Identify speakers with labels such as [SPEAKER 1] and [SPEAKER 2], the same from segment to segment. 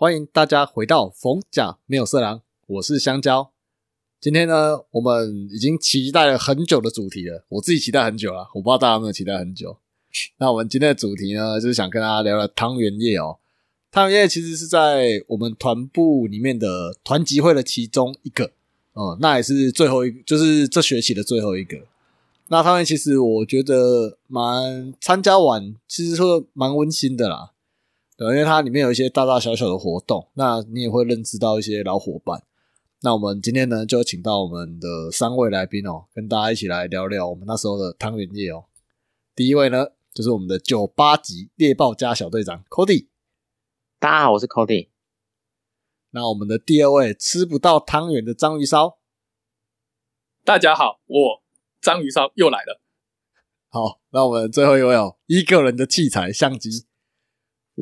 [SPEAKER 1] 欢迎大家回到逢甲没有色狼，我是香蕉。今天呢，我们已经期待了很久的主题了，我自己期待很久了，我不知道大家有没有期待很久。那我们今天的主题呢，就是想跟大家聊聊汤圆夜哦。汤圆夜其实是在我们团部里面的团集会的其中一个，嗯，那也是最后一，就是这学期的最后一个。那汤圆其实我觉得蛮参加完，其实说蛮温馨的啦。对，因为它里面有一些大大小小的活动，那你也会认知到一些老伙伴。那我们今天呢，就请到我们的三位来宾哦，跟大家一起来聊聊我们那时候的汤圆夜哦。第一位呢，就是我们的九八级猎豹家小队长 Cody。
[SPEAKER 2] 大家好，我是 Cody。
[SPEAKER 1] 那我们的第二位吃不到汤圆的章鱼烧。
[SPEAKER 3] 大家好，我章鱼烧又来了。
[SPEAKER 1] 好，那我们最后一位哦，一个人的器材相机。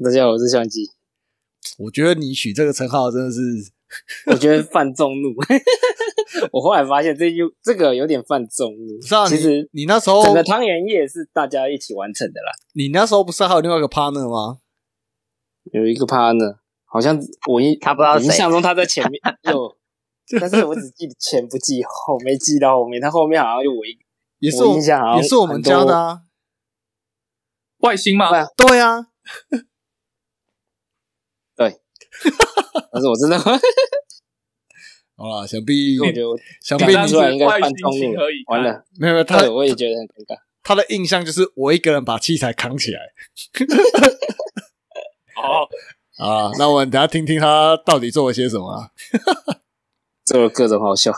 [SPEAKER 2] 大家好，我是相机。
[SPEAKER 1] 我觉得你取这个称号真的是，
[SPEAKER 2] 我觉得犯众怒。我后来发现这就这个有点犯众怒。
[SPEAKER 1] 是啊，
[SPEAKER 2] 其实
[SPEAKER 1] 你那时候
[SPEAKER 2] 整个汤圆夜是大家一起完成的啦。
[SPEAKER 1] 你那时候不是还有另外一个 partner 吗？
[SPEAKER 2] 有一个 partner，好像我印
[SPEAKER 4] 他不知道谁
[SPEAKER 2] 印象中他在前面 有，但是我只记前不记后，没记到后面。他后面好像就我一
[SPEAKER 1] 也是我
[SPEAKER 2] 我印象好像
[SPEAKER 1] 也是我们家的啊。
[SPEAKER 3] 外星吗？
[SPEAKER 2] 对啊，但是我真的，
[SPEAKER 1] 好了，想必
[SPEAKER 2] 我觉得我
[SPEAKER 1] 想必你
[SPEAKER 2] 出来应该犯众怒
[SPEAKER 3] 情何以，堪
[SPEAKER 2] 完了，
[SPEAKER 1] 没有没有他，
[SPEAKER 2] 我也觉得很尴尬。
[SPEAKER 1] 他的印象就是我一个人把器材扛起来
[SPEAKER 3] 好，
[SPEAKER 1] 啊。那我们等下听听他到底做了些什么啊。
[SPEAKER 2] 做了各种好笑，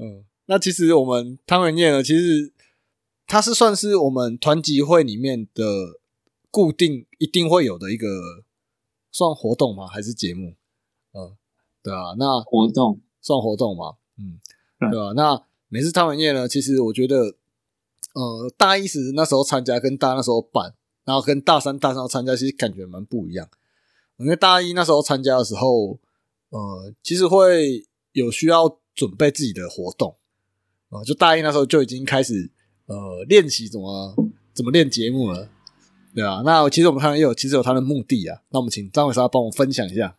[SPEAKER 1] 嗯，那其实我们汤圆念呢，其实它是算是我们团集会里面的固定一定会有的一个算活动吗？还是节目？嗯，对啊，那
[SPEAKER 2] 活动
[SPEAKER 1] 算活动嘛，嗯，
[SPEAKER 3] 对
[SPEAKER 1] 对吧、那每次汤圆夜呢，其实我觉得，呃，大一时那时候参加跟大二那时候办，然后跟大三、大三参加，其实感觉蛮不一样。因为大一那时候参加的时候，呃，其实会有需要准备自己的活动，呃、就大一那时候就已经开始呃练习怎么怎么练节目了，对啊。那其实我们汤圆夜有其实有它的目的啊，那我们请张伟莎帮我分享一下。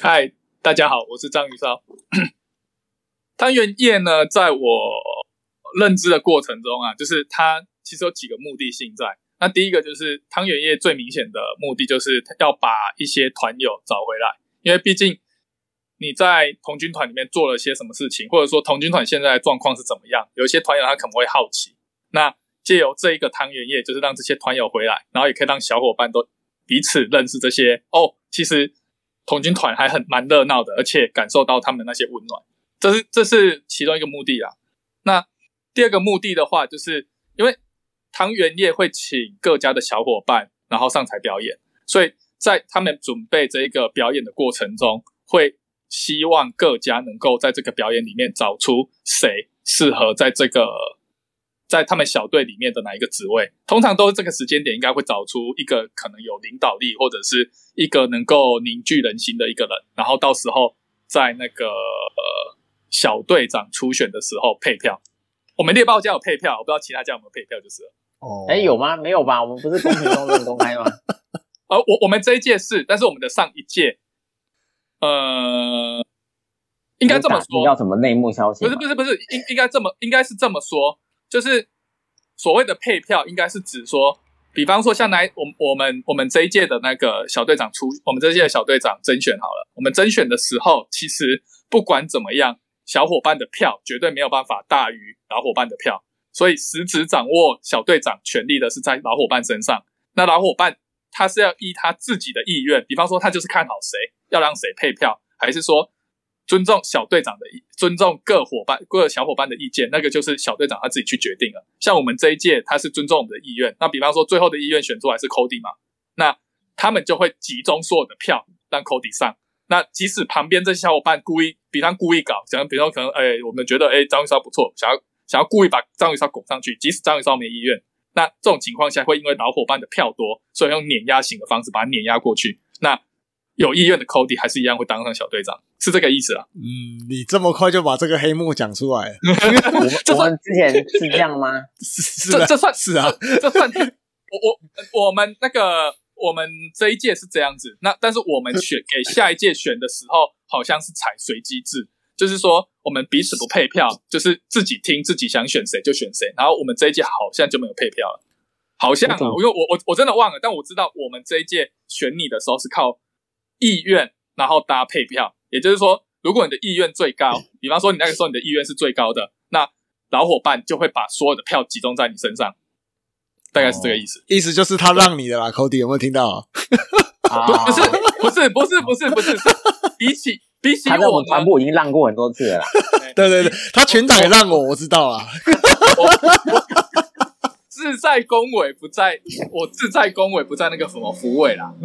[SPEAKER 3] 嗨，大家好，我是章鱼烧。汤圆夜呢，在我认知的过程中啊，就是它其实有几个目的性在。那第一个就是汤圆夜最明显的目的，就是要把一些团友找回来，因为毕竟你在童军团里面做了些什么事情，或者说童军团现在的状况是怎么样，有一些团友他可能会好奇。那借由这一个汤圆夜，就是让这些团友回来，然后也可以让小伙伴都彼此认识这些哦，其实童军团还很蛮热闹的，而且感受到他们那些温暖，这是这是其中一个目的啦。那第二个目的的话，就是因为汤圆夜会请各家的小伙伴，然后上台表演，所以在他们准备这一个表演的过程中，会希望各家能够在这个表演里面找出谁适合在这个在他们小队里面的哪一个职位。通常都是这个时间点，应该会找出一个可能有领导力，或者是一个能够凝聚人心的一个人，然后到时候在那个呃小队长初选的时候配票。我们猎豹家有配票，我不知道其他家有没有配票，就是了。
[SPEAKER 1] 哦，
[SPEAKER 4] 哎，有吗？没有吧？我们不是公平公正公开吗？
[SPEAKER 3] 呃，我我们这一届是，但是我们的上一届，呃，应该这么说，
[SPEAKER 4] 要什么内幕消息？
[SPEAKER 3] 不是不是不是，应应该这么应该是这么说，就是所谓的配票，应该是指说，比方说像来我我们我们这一届的那个小队长出，我们这一届的小队长甄选好了，我们甄选的时候，其实不管怎么样，小伙伴的票绝对没有办法大于老伙伴的票，所以实质掌握小队长权力的是在老伙伴身上。那老伙伴他是要依他自己的意愿，比方说他就是看好谁，要让谁配票，还是说尊重小队长的意，尊重各伙伴各小伙伴的意见，那个就是小队长他自己去决定了。像我们这一届，他是尊重我们的意愿。那比方说最后的意愿选出来是 Cody 嘛，那他们就会集中所有的票让 Cody 上。那即使旁边这些小伙伴故意，比方故意搞，想比方可能，哎、我们觉得哎章鱼烧不错，想要想要故意把章鱼烧拱上去，即使章鱼烧没意愿，那这种情况下会因为老伙伴的票多，所以用碾压型的方式把它碾压过去。那有意愿的 Cody 还是一样会当上小队长，是这个意思啊？
[SPEAKER 1] 嗯，你这么快就把这个黑幕讲出来了，
[SPEAKER 4] 我们之前是这样吗？
[SPEAKER 1] 是是啊
[SPEAKER 3] 这这算
[SPEAKER 1] 是啊，
[SPEAKER 3] 这算我我我们那个我们这一届是这样子，那但是我们选给下一届选的时候，好像是采随机制，就是说我们彼此不配票，就是自己听自己想选谁就选谁。然后我们这一届好像就没有配票了，好像啊，因为我我我真的忘了，但我知道我们这一届选你的时候是靠意愿，然后搭配票，也就是说，如果你的意愿最高，比方说你那个时候你的意愿是最高的，那老伙伴就会把所有的票集中在你身上，大概是这个意思。
[SPEAKER 1] 意思就是他让你的啦，Cody 有没有听到啊？
[SPEAKER 4] 啊，
[SPEAKER 3] 不是不是不是不是不是，比起比起
[SPEAKER 4] 他在我们团部已经让过很多次了啦。
[SPEAKER 1] 对对对，他全场也让我，我知道啦。
[SPEAKER 3] 志在恭维不在，我志在恭维不在那个什么福位啦。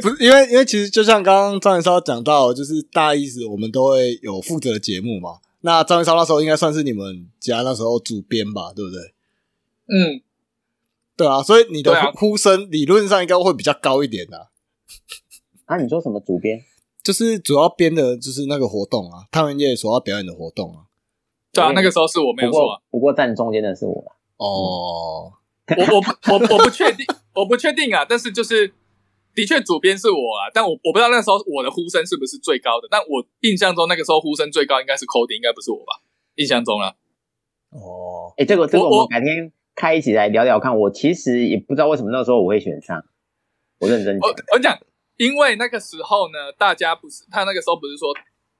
[SPEAKER 1] 不是因为因为其实就像刚刚张元超讲到，就是大意思我们都会有负责的节目嘛。那张元超那时候应该算是你们家那时候主编吧，对不对？
[SPEAKER 3] 嗯，
[SPEAKER 1] 对啊，所以你的呼呼声理论上应该会比较高一点的、
[SPEAKER 4] 啊，你说什么主编？
[SPEAKER 1] 就是主要编的就是那个活动啊，汤圆夜所要表演的活动啊。
[SPEAKER 3] 对啊，那个时候是我没有错啊。
[SPEAKER 4] 不过站中间的是我啦。
[SPEAKER 1] 哦，
[SPEAKER 3] 我我不我我不确定，我不确定啊。但是就是的确主编是我啊，但我我不知道那时候我的呼声是不是最高的。但我印象中那个时候呼声最高应该是 Cody，应该不是我吧？印象中啊，
[SPEAKER 1] 哦，
[SPEAKER 4] 哎，这个这个
[SPEAKER 3] 我
[SPEAKER 4] 我们改天开一起来聊聊看。我其实也不知道为什么那时候我会选上，我认真
[SPEAKER 3] 我
[SPEAKER 4] 讲。
[SPEAKER 3] 我讲，因为那个时候呢，大家不是他那个时候不是说，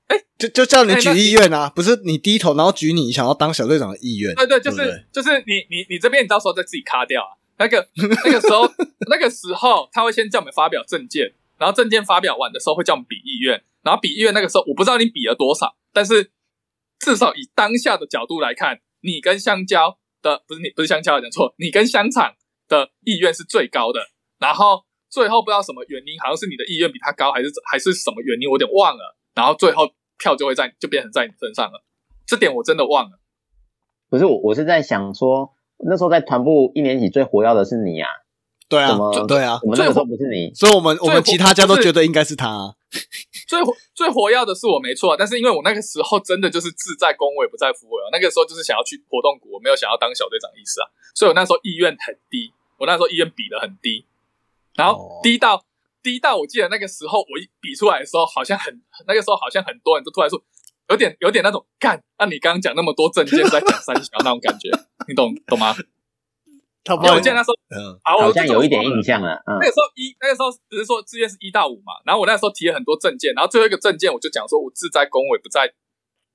[SPEAKER 1] 就就叫你举意愿啊，不是你低头然后举你想要当小队长的意愿。
[SPEAKER 3] 对对，就是就是你你你这边你到时候再自己卡掉啊。那个那个时候那个时候他会先叫我们发表证件，然后证件发表完的时候会叫我们比意愿，然后比意愿那个时候我不知道你比了多少，但是至少以当下的角度来看，你跟香蕉的不是你不是香蕉讲错，你跟香肠的意愿是最高的，然后最后不知道什么原因，好像是你的意愿比他高，还是还是什么原因，我有点忘了，然后最后票就会在就变成在你身上了，这点我真的忘了。
[SPEAKER 4] 不是我，我是在想说，那时候在团部一年级最活跃的是你啊，
[SPEAKER 1] 对啊
[SPEAKER 4] 怎么，
[SPEAKER 1] 对啊，
[SPEAKER 4] 我们那个时候不是你，
[SPEAKER 1] 所以我们我们其他家都觉得应该是他啊。
[SPEAKER 3] 最活最活跃的是我没错，但是因为我那个时候真的就是志在恭维不在扶维哦，那个时候就是想要去活动股，我没有想要当小队长的意思啊，所以我那时候意愿很低，我那时候意愿比的很低，然后
[SPEAKER 1] 哦
[SPEAKER 3] 低到、低到我记得那个时候我一比出来的时候，好像很那个时候好像很多人都突然说有点有点那种干，那、你刚刚讲那么多证件是在讲三小那种感觉，你懂懂吗？
[SPEAKER 1] 差不
[SPEAKER 3] 因为我记得那时候
[SPEAKER 1] 嗯，
[SPEAKER 4] 好像有一点印象了。嗯
[SPEAKER 3] 那，个时候一那个时候只是说志愿是一到五嘛，然后我那时候提了很多证件，然后最后一个证件我就讲说我志在恭维不在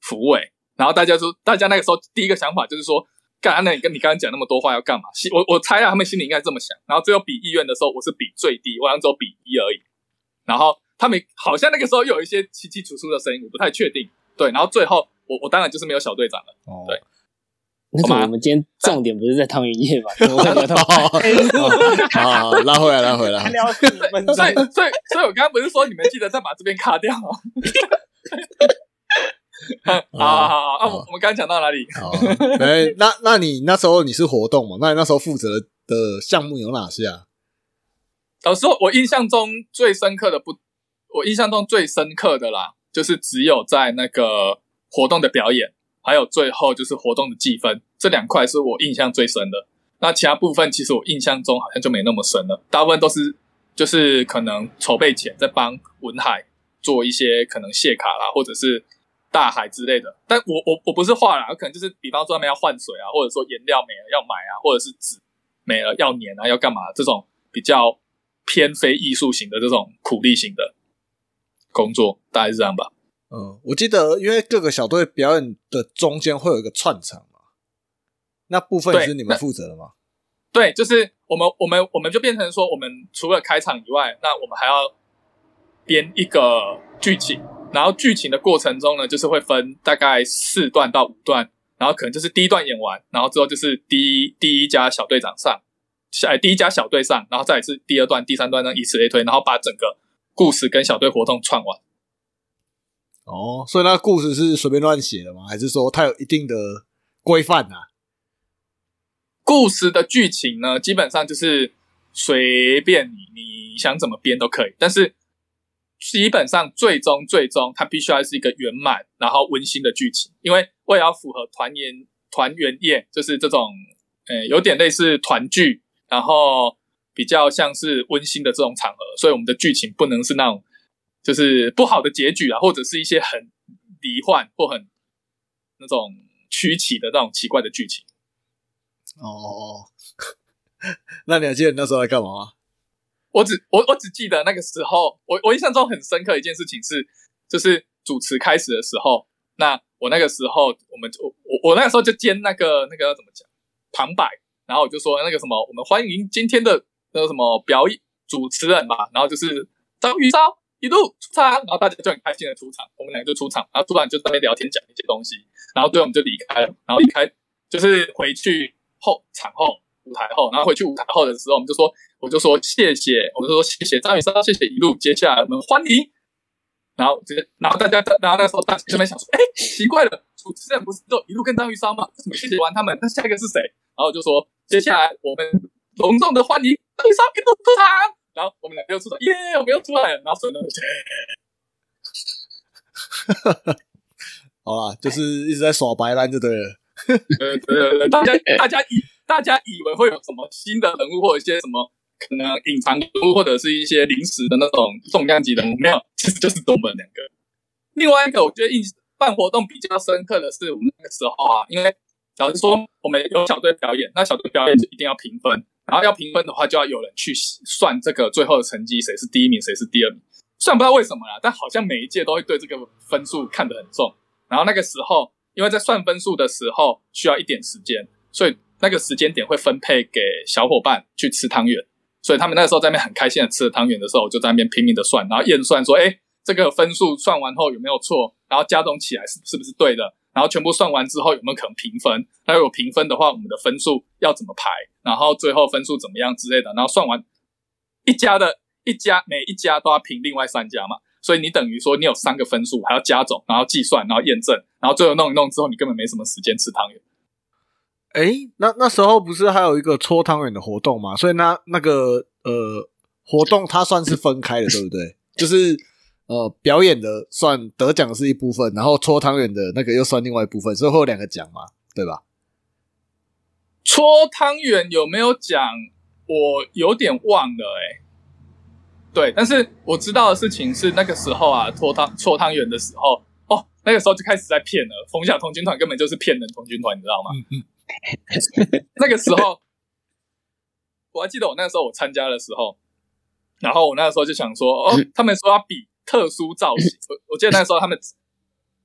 [SPEAKER 3] 府委，然后大家说大家那个时候第一个想法就是说，干那你跟你刚刚讲那么多话要干嘛？心我我猜啊，他们心里应该这么想，然后最后比意愿的时候我是比最低，我好像只有比一而已，然后他们好像那个时候又有一些稀稀疏疏的声音，我不太确定，对，然后最后我我当然就是没有小队长了，
[SPEAKER 1] 哦
[SPEAKER 3] 对
[SPEAKER 2] 那么我们今天重点不是在汤圆夜吧？
[SPEAKER 1] 好好，拉回来，拉回来。
[SPEAKER 2] 聊十分钟
[SPEAKER 3] 所以所以所以我刚刚不是说你们记得再把这边卡掉哦。好好好好，啊，我我们刚刚讲到哪里？
[SPEAKER 1] 好，哎，那那你那时候你是活动嘛？那你那时候负责的项目有哪些啊？
[SPEAKER 3] 老实说，我印象中最深刻的不，我印象中最深刻的啦，就是只有在那个活动的表演，还有最后就是活动的计分这两块是我印象最深的。那其他部分其实我印象中好像就没那么深了，大部分都是就是可能筹备前在帮文海做一些可能谢卡啦，或者是大海之类的。但我我我不是画啦，可能就是比方说他们要换水啊，或者说颜料没了要买啊，或者是纸没了要粘啊，要干嘛这种比较偏非艺术型的这种苦力型的工作，大概是这样吧。
[SPEAKER 1] 嗯，我记得因为各个小队表演的中间会有一个串场嘛，那部分也是你们负责的吗？
[SPEAKER 3] 对，就是我们我们我们就变成说，我们除了开场以外，那我们还要编一个剧情，然后剧情的过程中呢，就是会分大概四段到五段，然后可能就是第一段演完，然后之后就是第一第一家小队长上，哎第一家小队上，然后再是第二段、第三段呢，以此类推，然后把整个故事跟小队活动串完。
[SPEAKER 1] 哦，所以那故事是随便乱写的吗？还是说它有一定的规范啊？
[SPEAKER 3] 故事的剧情呢，基本上就是随便你你想怎么编都可以，但是基本上最终最终它必须要是一个圆满然后温馨的剧情，因为为了要符合团圆团圆夜，就是这种呃有点类似团聚，然后比较像是温馨的这种场合，所以我们的剧情不能是那种就是不好的结局啊，或者是一些很离幻或很那种曲奇的那种奇怪的剧情。
[SPEAKER 1] 哦，那你还记得你那时候在干嘛吗？
[SPEAKER 3] 我只我我只记得那个时候，我我印象中很深刻一件事情是，就是主持开始的时候，那我那个时候我们就我我那个时候就兼那个那个怎么讲旁白，然后我就说那个什么，我们欢迎今天的那个什么表演主持人吧，然后就是张宇超一路出场，然后大家就很开心的出场，我们两个就出场，然后突然就在那聊天讲一些东西，然后最后我们就离开了，然后离开就是回去后场后舞台后，然后回去舞台后的时候，我们就说。我就说谢谢，我就说谢谢张雨生，谢谢一路。接下来我们欢迎，然后直接，然后大家，然后那时候大家就在想说，哎，奇怪了，主持人不是都一路跟张雨生吗？为什么谢谢完他们，那下一个是谁？然后就说接下来我们隆重的欢迎张雨生一路出场，然后我们两个又出场，耶，我们又出来了，然后所有人都，
[SPEAKER 1] 好啦，就是一直在耍白烂就对了。
[SPEAKER 3] 呃，对对对，大家大家以大家以为会有什么新的人物或者一些什么。可能隐藏或者是一些临时的那种重量级的没有，其实就是我们两个。另外一个，我觉得印办活动比较深刻的是我们那个时候啊，因为老实说，我们有小队表演，那小队表演就一定要评分，然后要评分的话，就要有人去算这个最后的成绩，谁是第一名，谁是第二名。虽然不知道为什么啦，但好像每一届都会对这个分数看得很重。然后那个时候，因为在算分数的时候需要一点时间，所以那个时间点会分配给小伙伴去吃汤圆。所以他们那时候在那边很开心的吃汤圆的时候，我就在那边拼命的算，然后验算说，哎，这个分数算完后有没有错，然后加总起来是是不是对的，然后全部算完之后有没有可能平分，那如果平分的话，我们的分数要怎么排，然后最后分数怎么样之类的，然后算完一家的一家每一家都要评另外三家嘛，所以你等于说你有三个分数，还要加总，然后计算，然后验证，然后最后弄一弄之后，你根本没什么时间吃汤圆。
[SPEAKER 1] 哎，那那时候不是还有一个搓汤圆的活动吗？所以那那个呃活动它算是分开的，对不对？就是呃表演的算得奖是一部分，然后搓汤圆的那个又算另外一部分，所以会有两个奖嘛，对吧？
[SPEAKER 3] 搓汤圆有没有奖？我有点忘了，哎，对，但是我知道的事情是那个时候啊，搓汤搓汤圆的时候，哦，那个时候就开始在骗了，冯小童军团根本就是骗人童军团，你知道吗？那个时候，我还记得我那个时候我参加的时候，然后我那个时候就想说，哦，他们说要比特殊造型，我我记得那个时候他们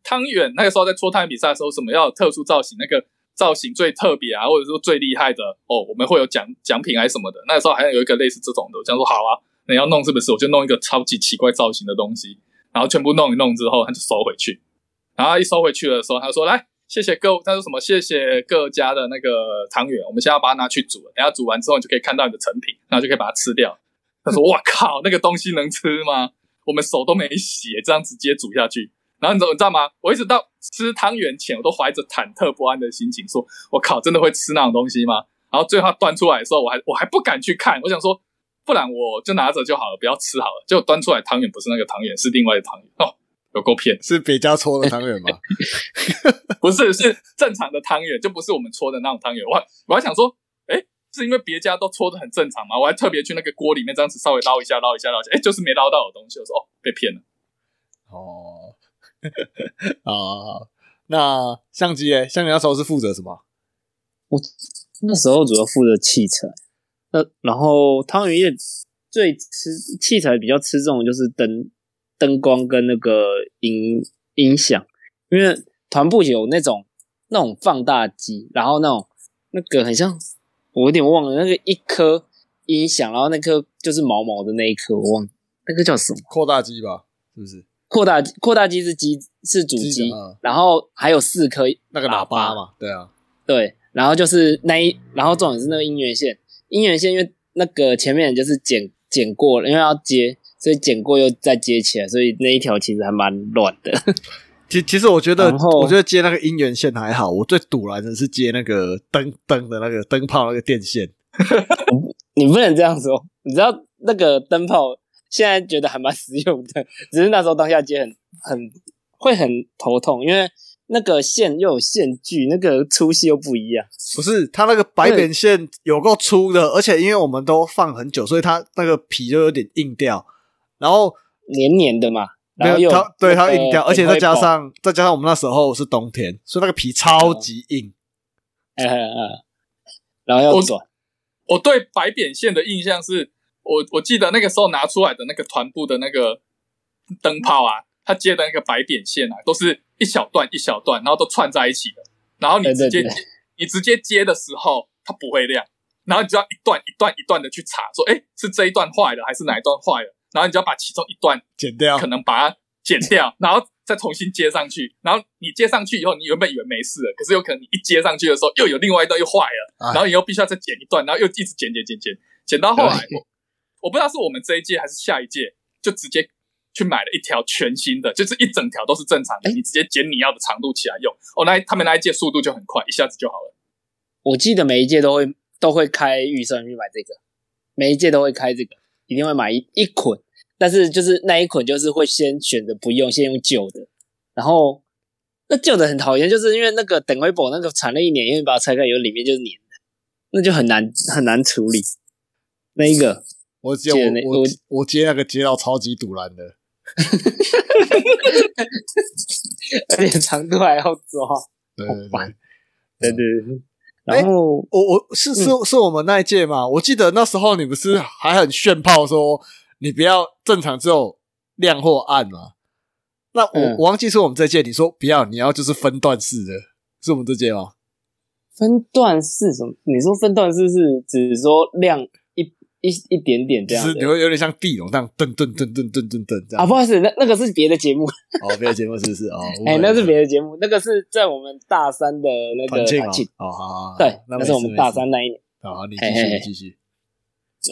[SPEAKER 3] 汤圆那个时候在搓汤圆比赛的时候，什么要特殊造型，那个造型最特别啊，或者说最厉害的哦，我们会有奖奖品还是什么的。那个时候好像有一个类似这种的，我想说好啊，你要弄是不是？我就弄一个超级奇怪造型的东西，然后全部弄一弄之后，他就收回去，然后一收回去的时候，他说来。谢谢各，他说什么？谢谢各家的那个汤圆，我们现在要把它拿去煮了。等下煮完之后，你就可以看到你的成品，然后就可以把它吃掉。他说：“哇靠，那个东西能吃吗？我们手都没洗，这样直接煮下去。”然后你知道你知道吗？我一直到吃汤圆前，我都怀着忐忑不安的心情，说：“我靠，真的会吃那种东西吗？”然后最后端出来的时候，我还我还不敢去看，我想说，不然我就拿着就好了，不要吃好了。结果端出来汤圆不是那个汤圆，是另外的汤圆哦。有够骗，
[SPEAKER 1] 是别家搓的汤圆吗？
[SPEAKER 3] 不是，是正常的汤圆，就不是我们搓的那种汤圆。我我还想说，哎，是因为别家都搓的很正常吗？我还特别去那个锅里面这样子稍微捞一下，捞一下，捞一下，哎，就是没捞到的东西。我说哦，被骗了。
[SPEAKER 1] 哦，啊，那相机诶，相机那时候是负责什么？
[SPEAKER 2] 我那时候主要负责器材，那然后汤圆业最吃器材比较吃重就是灯。灯光跟那个音音响，因为团部有那种那种放大机，然后那种那个很像，我有点忘了那个一颗音响，然后那颗就是毛毛的那一颗，我忘那个叫什么？
[SPEAKER 1] 扩大机吧，是不是？
[SPEAKER 2] 扩大扩大机是机是主机，然后还有四颗
[SPEAKER 1] 那个喇叭嘛，对啊，
[SPEAKER 2] 对，然后就是那一，然后重点是那个音源线，音源线因为那个前面就是剪剪过了，因为要接。所以剪过又再接起来，所以那一条其实还蛮乱的。
[SPEAKER 1] 其其实我觉得，我觉得接那个姻缘线还好，我最堵来的是接那个灯灯的那个灯泡那个电线。
[SPEAKER 2] 你不能这样说，你知道那个灯泡现在觉得还蛮实用的，只是那时候当下接很很会很头痛，因为那个线又有线距，那个粗细又不一样。
[SPEAKER 1] 不是它那个白扁线有够粗的，而且因为我们都放很久，所以它那个皮就有点硬掉，然后
[SPEAKER 2] 黏黏的嘛，
[SPEAKER 1] 没
[SPEAKER 2] 然后
[SPEAKER 1] 它对它
[SPEAKER 2] 那个
[SPEAKER 1] 硬掉，而且再加上再加上我们那时候是冬天，所以那个皮超级硬。
[SPEAKER 2] 爆，嗯嗯嗯，然后要
[SPEAKER 3] 我
[SPEAKER 2] 转，
[SPEAKER 3] 我对白扁线的印象是，我我记得那个时候拿出来的那个团部的那个灯泡啊，它接的那个白扁线啊，都是一小段一小段，然后都串在一起的。然后你直接
[SPEAKER 2] 对对对
[SPEAKER 3] 你直接接的时候，它不会亮，然后你就要一段一段一段的去查，说，哎，是这一段坏了还是哪一段坏了？然后你就要把其中一段
[SPEAKER 1] 剪掉
[SPEAKER 3] 可能把它剪掉，然后再重新接上去。然后你接上去以后，你原本以为没事了，可是有可能你一接上去的时候，又有另外一段又坏了，
[SPEAKER 1] 哎
[SPEAKER 3] 然后你又必须要再剪一段，然后又一直剪剪剪剪，剪到后来，我我不知道是我们这一届还是下一届，就直接去买了一条全新的，就是一整条都是正常的，你直接剪你要的长度起来用。哦，那他们那一届速度就很快，一下子就好了。
[SPEAKER 2] 我记得每一届都会都会开预算去买这个，每一届都会开这个，一定会买一一捆，但是就是那一捆就是会先选择不用，先用旧的，然后那旧的很讨厌，就是因为那个等回宝那个缠了一年，因为把它拆开以后里面就是黏的，那就很难很难处理。那一个
[SPEAKER 1] 我接我我
[SPEAKER 2] 我
[SPEAKER 1] 我接那个接到超级堵然的，
[SPEAKER 2] 而且长度还要抓，
[SPEAKER 1] 对对对。
[SPEAKER 2] 烦对对对，然后
[SPEAKER 1] 我我是是是我们那一届嘛？我记得那时候你不是还很炫炮说你不要正常只有亮或暗嘛？那我、
[SPEAKER 2] 嗯
[SPEAKER 1] 我忘记是我们这届，你说不要，你要就是分段式的，是我们这届吗？
[SPEAKER 2] 分段式什么？你说分段式是指说亮一一一点点这样
[SPEAKER 1] 是你会有点像地龙那样噔噔噔噔噔噔噔这样。
[SPEAKER 2] 啊？不好意思，那那个是别的节目，
[SPEAKER 1] 哦，别的节目是不是？哦，
[SPEAKER 2] 哎、那是别
[SPEAKER 1] 的
[SPEAKER 2] 的节目，那个是在我们大三的那个
[SPEAKER 1] 团庆，哦，好好好，
[SPEAKER 2] 对，
[SPEAKER 1] 那
[SPEAKER 2] 那是我们大三。那一年。
[SPEAKER 1] 好，好你继续你继续。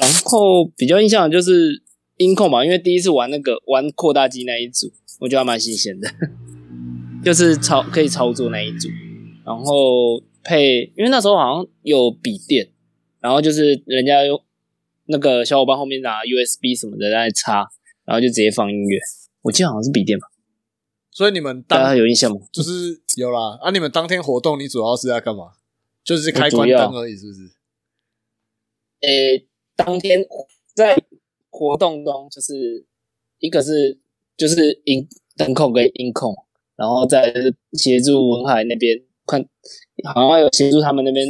[SPEAKER 2] 然后比较印象的就是音控嘛，因为第一次玩那个玩扩大机那一组，我觉得还蛮新鲜的，就是操可以操作那一组，然后配，因为那时候好像有笔电，然后就是人家用那个小伙伴后面拿 USB 什么的在插，然后就直接放音乐，我记得好像是笔电吧，
[SPEAKER 1] 所以你们
[SPEAKER 2] 大家有印象吗？
[SPEAKER 1] 就是 有啦啊！你们当天活动，你主要是在干嘛？就是开关灯而已，是不是？
[SPEAKER 2] 诶，当天在活动中，就是一个是就是音灯控跟音控，然后再协助文海那边看，好像有协助他们那边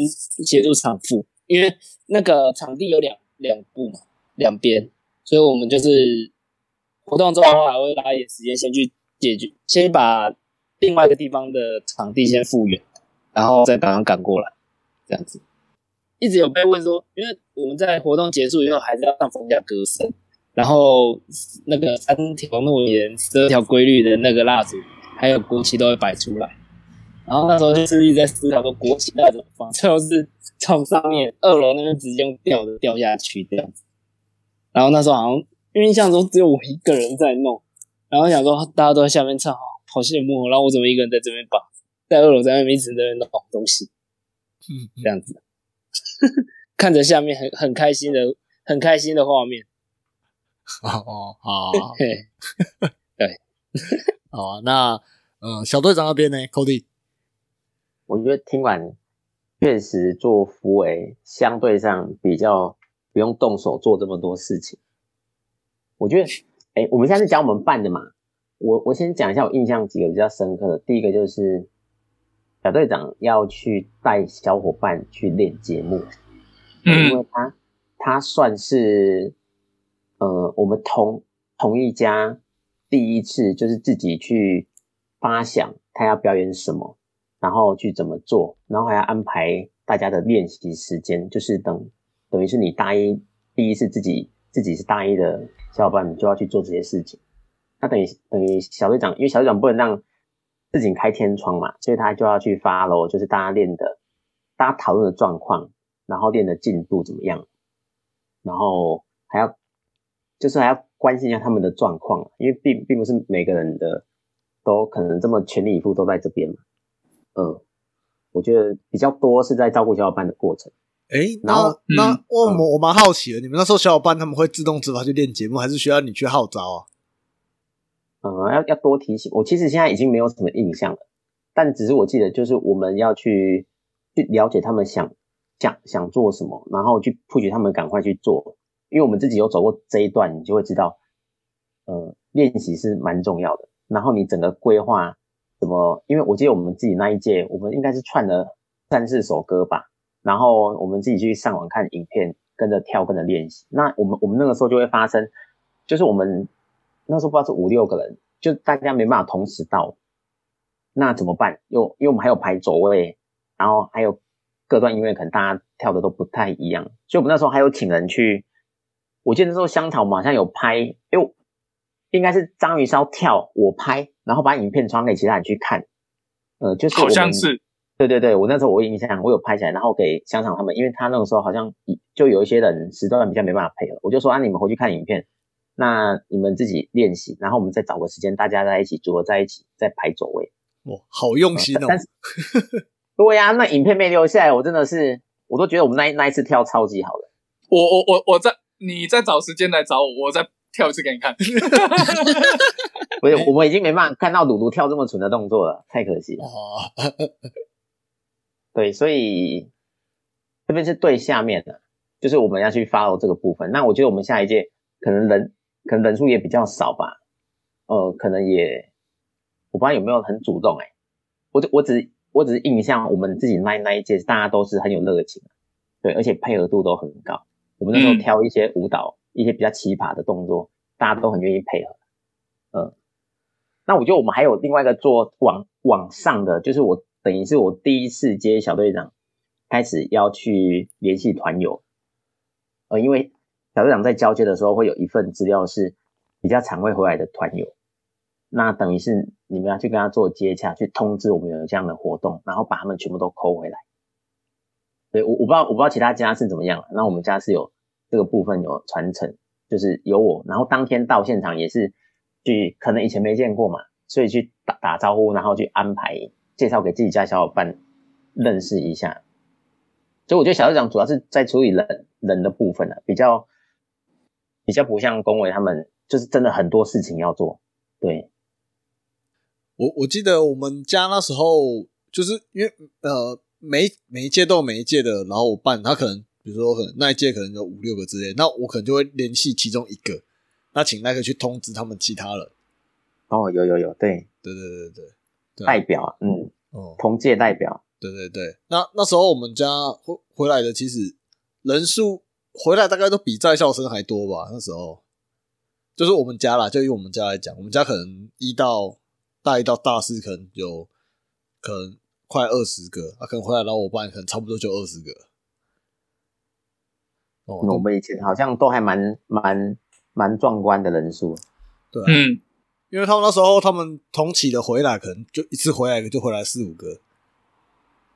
[SPEAKER 2] 协助场副，因为那个场地有两两部嘛，两边，所以我们就是活动中的话，还会拉一点时间先去解决，先把另外一个地方的场地先复原，然后再赶快赶过来，这样子。一直有被问说，因为我们在活动结束以后还是要上逢甲歌声，然后那个三条诺言、十二条规律的那个蜡烛，还有国旗都会摆出来。然后那时候就是一直在思考说国旗到底怎么放，最后是从上面二楼那边直接用吊的掉下去这样子。然后那时候好像印象中只有我一个人在弄，然后想说大家都在下面唱，好好羡慕哦，然后我怎么一个人在这边绑，在二楼在那边一直在那边弄东西。
[SPEAKER 1] 嗯，
[SPEAKER 2] 这样子，看着下面很很开心的很开心的画面。
[SPEAKER 1] 哦 哦，好
[SPEAKER 2] 对，
[SPEAKER 1] 好啊。那呃，小队长那边呢，Cody，
[SPEAKER 4] 我觉得听完确实做扶维相对上比较不用动手做这么多事情。我觉得，哎，我们现在是讲我们办的嘛，我我先讲一下我印象几个比较深刻的。第一个就是小队长要去带小伙伴去练节目，因
[SPEAKER 3] 嗯
[SPEAKER 4] 为他他算是呃我们同同一家第一次就是自己去发想他要表演什么，然后去怎么做，然后还要安排大家的练习时间，就是等等于是你大一第一次自己自己是大一的小伙伴，你就要去做这些事情。那等于等于小队长，因为小队长不能让自己开天窗嘛，所以他就要去 follow，就是大家练的，大家讨论的状况，然后练的进度怎么样，然后还要就是还要关心一下他们的状况，因为并并不是每个人的都可能这么全力以赴都在这边嘛。嗯，我觉得比较多是在照顾小伙伴的过程。
[SPEAKER 1] 哎，
[SPEAKER 4] 然后
[SPEAKER 1] 那我我我蛮好奇的，你们那时候小伙伴他们会自动自发去练节目，还是需要你去号召啊？
[SPEAKER 4] 呃，要要多提醒。我其实现在已经没有什么印象了，但只是我记得，就是我们要去去了解他们想想想做什么，然后去 push 他们赶快去做，因为我们自己有走过这一段，你就会知道，呃，练习是蛮重要的。然后你整个规划怎么？因为我记得我们自己那一届，我们应该是串了三四首歌吧，然后我们自己去上网看影片，跟着跳，跟着练习。那我们我们那个时候就会发生，就是我们那时候不知道是五六个人，就大家没办法同时到，那怎么办？又因为我们还有排座位，然后还有各段音乐，可能大家跳的都不太一样，所以我们那时候还有请人去。我记得那时候香草好像有拍，因为应该是章鱼烧跳，我拍，然后把影片传给其他人去看。呃，就是
[SPEAKER 3] 好像是，
[SPEAKER 4] 对对对，我那时候我印象我有拍起来，然后给香草他们，因为他那个时候好像就有一些人时段比较没办法配合，我就说啊，你们回去看影片，那你们自己练习，然后我们再找个时间，大家在一起组合在一起，再排走位。
[SPEAKER 1] 哇，好用心哦！
[SPEAKER 4] 但是，对呀，那影片没留下来，我真的是，我都觉得我们那那一次跳超级好的。
[SPEAKER 3] 我我我我在你再找时间来找我，我再跳一次给你看。
[SPEAKER 4] 不是，我们已经没办法看到鲁鲁跳这么蠢的动作了，太可惜了。
[SPEAKER 1] 哦，
[SPEAKER 4] 对，所以这边是对下面的，就是我们要去 follow 这个部分。那我觉得我们下一届可能人可能人数也比较少吧，呃，可能也我不知道有没有很主动哎、我我只我只是印象我们自己那那一届大家都是很有热情，对，而且配合度都很高。我们那时候
[SPEAKER 3] 嗯
[SPEAKER 4] 挑一些舞蹈，一些比较奇葩的动作，大家都很愿意配合。嗯，那我觉得我们还有另外一个做往往上的，就是我等于是我第一次接小队长，开始要去联系团友。呃，因为小队长在交接的时候会有一份资料是比较常会回来的团友，那等于是你们要去跟他做接洽，去通知我们有这样的活动，然后把他们全部都扣回来。对我我不知道我不知道其他家是怎么样了，那我们家是有这个部分有传承，就是有我，然后当天到现场也是去，可能以前没见过嘛，所以去打打招呼，然后去安排介绍给自己家小伙伴认识一下。所以我觉得小队长主要是在处理人人的部分啊，比较比较不像龚伟他们，就是真的很多事情要做。对，
[SPEAKER 1] 我我记得我们家那时候就是因为呃每每一届都有每一届的老伙伴，他可能比如说可能那一届可能有五六个之类，那我可能就会联系其中一个，那请那个去通知他们其他人。
[SPEAKER 4] 哦，有有有，对，
[SPEAKER 1] 对对对对对，
[SPEAKER 4] 代表啊，嗯，
[SPEAKER 1] 哦，
[SPEAKER 4] 同届代表，
[SPEAKER 1] 对对对，那那时候我们家回回来的其实人数回来大概都比在校生还多吧。那时候就是我们家啦，就以我们家来讲，我们家可能一到大一到大四可能有可能快二十个，啊，可能回来的老伙伴可能差不多就二十个。哦，
[SPEAKER 4] 我们以前好像都还蛮蛮蛮壮观的人数。
[SPEAKER 1] 对啊，
[SPEAKER 3] 嗯，
[SPEAKER 1] 因为他们那时候他们同期的回来，可能就一次回来就回来四五个。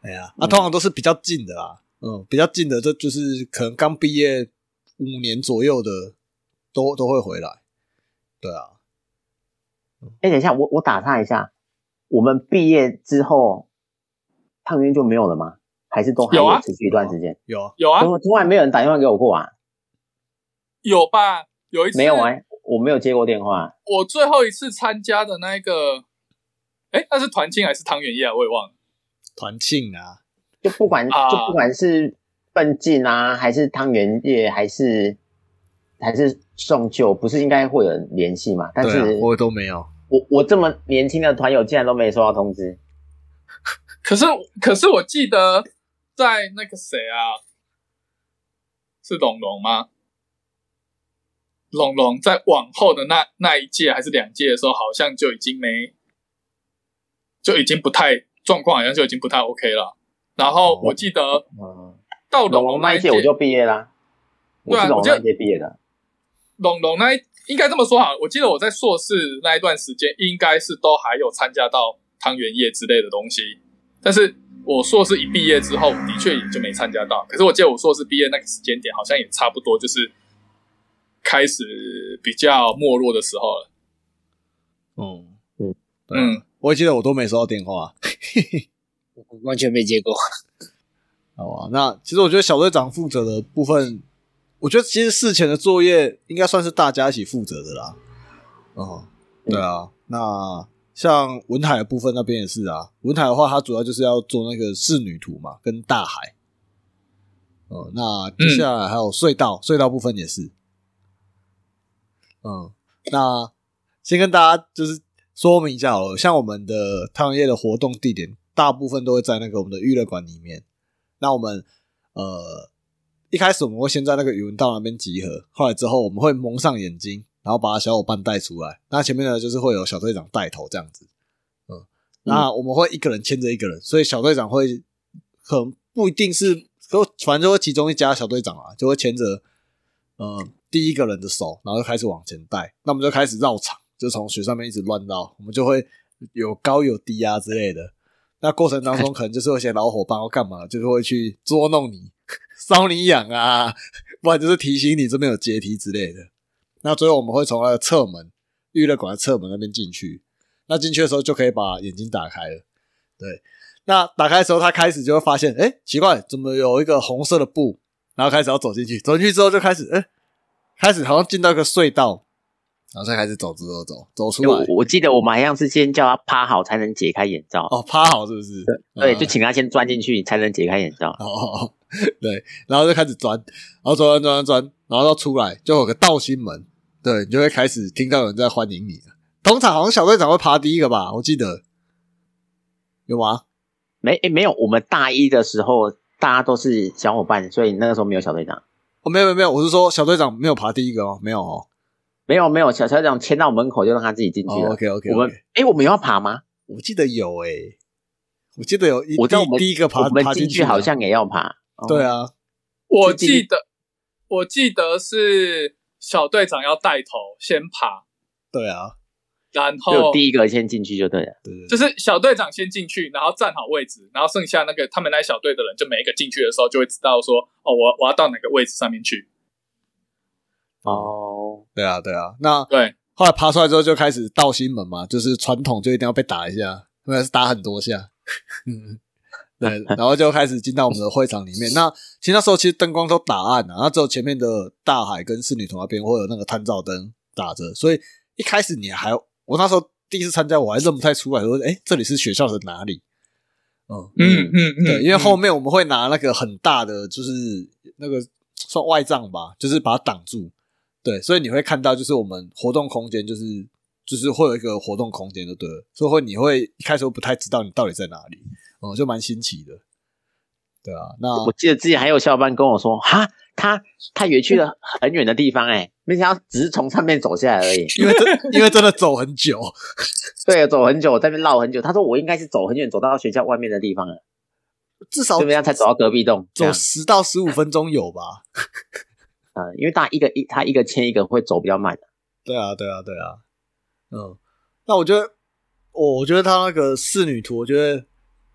[SPEAKER 1] 哎呀，那、
[SPEAKER 4] 嗯
[SPEAKER 1] 通常都是比较近的啦，嗯，比较近的，这就是可能刚毕业五年左右的，都都会回来。对啊，
[SPEAKER 4] 哎，等一下，我我打岔一下，我们毕业之后，汤圆就没有了吗？还是都还
[SPEAKER 3] 有啊
[SPEAKER 4] 持续一段时间？
[SPEAKER 1] 有啊，
[SPEAKER 3] 有啊
[SPEAKER 4] 从从来没有人打电话给我过啊？
[SPEAKER 3] 有吧？有一次
[SPEAKER 4] 没有哎、我没有接过电话。
[SPEAKER 3] 我最后一次参加的那一个，哎，那是团庆还是汤圆夜啊？我也忘了。
[SPEAKER 1] 团庆啊，
[SPEAKER 4] 就不管、
[SPEAKER 3] 啊
[SPEAKER 4] 就不管是奔进啊，还是汤圆夜，还是还是送旧，不是应该会有联系嘛？但是、
[SPEAKER 1] 啊，我都没有。
[SPEAKER 4] 我我这么年轻的团友竟然都没收到通知，
[SPEAKER 3] 可是可是我记得在那个谁啊，是龙龙吗？龙龙在往后的那那一届还是两届的时候，好像就已经没，就已经不太状况，好像就已经不太 OK 了。然后我记得
[SPEAKER 4] 嗯，
[SPEAKER 3] 到
[SPEAKER 4] 龙龙
[SPEAKER 3] 那一届
[SPEAKER 4] 我就毕业啦，我
[SPEAKER 3] 对啊我记得
[SPEAKER 4] 是龙龙那一届毕业的。
[SPEAKER 3] 龙龙那一应该这么说好，我记得我在硕士那一段时间，应该是都还有参加到汤圆夜之类的东西，但是我硕士一毕业之后，的确也就没参加到。可是我记得我硕士毕业那个时间点，好像也差不多就是开始比较没落的时候了。
[SPEAKER 1] 嗯
[SPEAKER 4] 嗯
[SPEAKER 3] 嗯，
[SPEAKER 1] 我也记得我都没收到电话。
[SPEAKER 2] 我完全没接过。
[SPEAKER 1] 好吧，那其实我觉得小队长负责的部分，我觉得其实事前的作业应该算是大家一起负责的啦。哦、对啊，那像文海的部分那边也是啊，文海的话，它主要就是要做那个仕女图嘛，跟大海。哦、那接下来还有隧道，隧道部分也是。嗯，那先跟大家就是说明一下好了，像我们的太阳夜的活动地点，大部分都会在那个我们的娱乐馆里面。那我们呃一开始我们会先在那个语文道那边集合，后来之后我们会蒙上眼睛，然后把小伙伴带出来。那前面呢就是会有小队长带头这样子，嗯，那我们会一个人牵着一个人，所以小队长会可能不一定是，可反正就会其中一家小队长啊，就会牵着呃第一个人的手，然后就开始往前带。那我们就开始绕场，就从雪上面一直乱绕，我们就会有高有低啊之类的。那过程当中可能就是有些老伙伴要干嘛，就是会去捉弄你、搔你痒啊，不然就是提醒你这边有阶梯之类的。那最后我们会从那个侧门娱乐馆的侧门那边进去。那进去的时候就可以把眼睛打开了。对，那打开的时候，他开始就会发现，哎，奇怪，怎么有一个红色的布？然后开始要走进去，走进去之后就开始，哎，开始好像进到一个隧道，然后再开始走，走走走，走出来。
[SPEAKER 4] 我我记得我们好像是先叫他趴好才能解开眼罩，
[SPEAKER 1] 哦，趴好是不是？
[SPEAKER 4] 对，
[SPEAKER 1] 嗯
[SPEAKER 4] 就请他先钻进去才能解开眼罩。
[SPEAKER 1] 哦，对，然后就开始钻，然后钻钻钻钻，然后到出来就有个道心门，对，你就会开始听到有人在欢迎你了。通常好像小队长会爬第一个吧，我记得有吗？
[SPEAKER 4] 没诶没有，我们大一的时候大家都是小伙伴，所以那个时候没有小队长。
[SPEAKER 1] 哦，没有没有没有，我是说小队长没有爬第一个哦，没有哦。
[SPEAKER 4] 没有没有，小小队长牵到门口就让他自己进去了。
[SPEAKER 1] OK OK，
[SPEAKER 4] 我们诶，我们要爬吗？
[SPEAKER 1] 我记得有哎、我记得有一
[SPEAKER 4] 我知道我们
[SPEAKER 1] 第第一个爬
[SPEAKER 4] 我们
[SPEAKER 1] 爬进
[SPEAKER 4] 进去好像也要爬。哦
[SPEAKER 1] 对，啊，
[SPEAKER 3] 我记得，我记得是小队长要带头先爬，
[SPEAKER 1] 对啊，
[SPEAKER 3] 然
[SPEAKER 4] 就
[SPEAKER 3] 后
[SPEAKER 4] 第一个先进去就对了。
[SPEAKER 1] 对对，
[SPEAKER 3] 就是小队长先进去，然后站好位置，然后剩下那个他们那小队的人，就每一个进去的时候就会知道说，哦，我我要到哪个位置上面去。
[SPEAKER 4] 哦，
[SPEAKER 1] 对啊对啊。那
[SPEAKER 3] 对，
[SPEAKER 1] 后来爬出来之后就开始倒心门嘛，就是传统就一定要被打一下，或者是打很多下。嗯，对，然后就开始进到我们的会场里面。那其实那时候其实灯光都打暗了、然后只有前面的大海跟侍女童那边会有那个探照灯打着，所以一开始你还我那时候第一次参加，我还认不太出来，说哎这里是学校的哪里？嗯
[SPEAKER 3] 嗯嗯嗯，
[SPEAKER 1] 对，因为后
[SPEAKER 3] 嗯
[SPEAKER 1] 面我们会拿那个很大的，就是那个算外帐吧，就是把它挡住。对，所以你会看到，就是我们活动空间，就是就是会有一个活动空间，就对了。所以会你会一开始会不太知道你到底在哪里，哦、就蛮新奇的。对啊，那
[SPEAKER 4] 我记得之前还有小伙伴跟我说，哈，他他也去了很远的地方、欸，没想到只是从上面走下来而已。
[SPEAKER 1] 因为真 因为真的走很久，
[SPEAKER 4] 对，走很久，在那边绕很久。他说我应该是走很远，走到学校外面的地方了，
[SPEAKER 1] 至少
[SPEAKER 4] 怎么样才走到隔壁栋。这
[SPEAKER 1] 走十到十五分钟有吧？
[SPEAKER 4] 嗯，因为大一个一他一个牵一个会走比较慢。
[SPEAKER 1] 对啊，对啊，对啊，嗯，那我觉得，我我觉得他那个侍女图，我觉得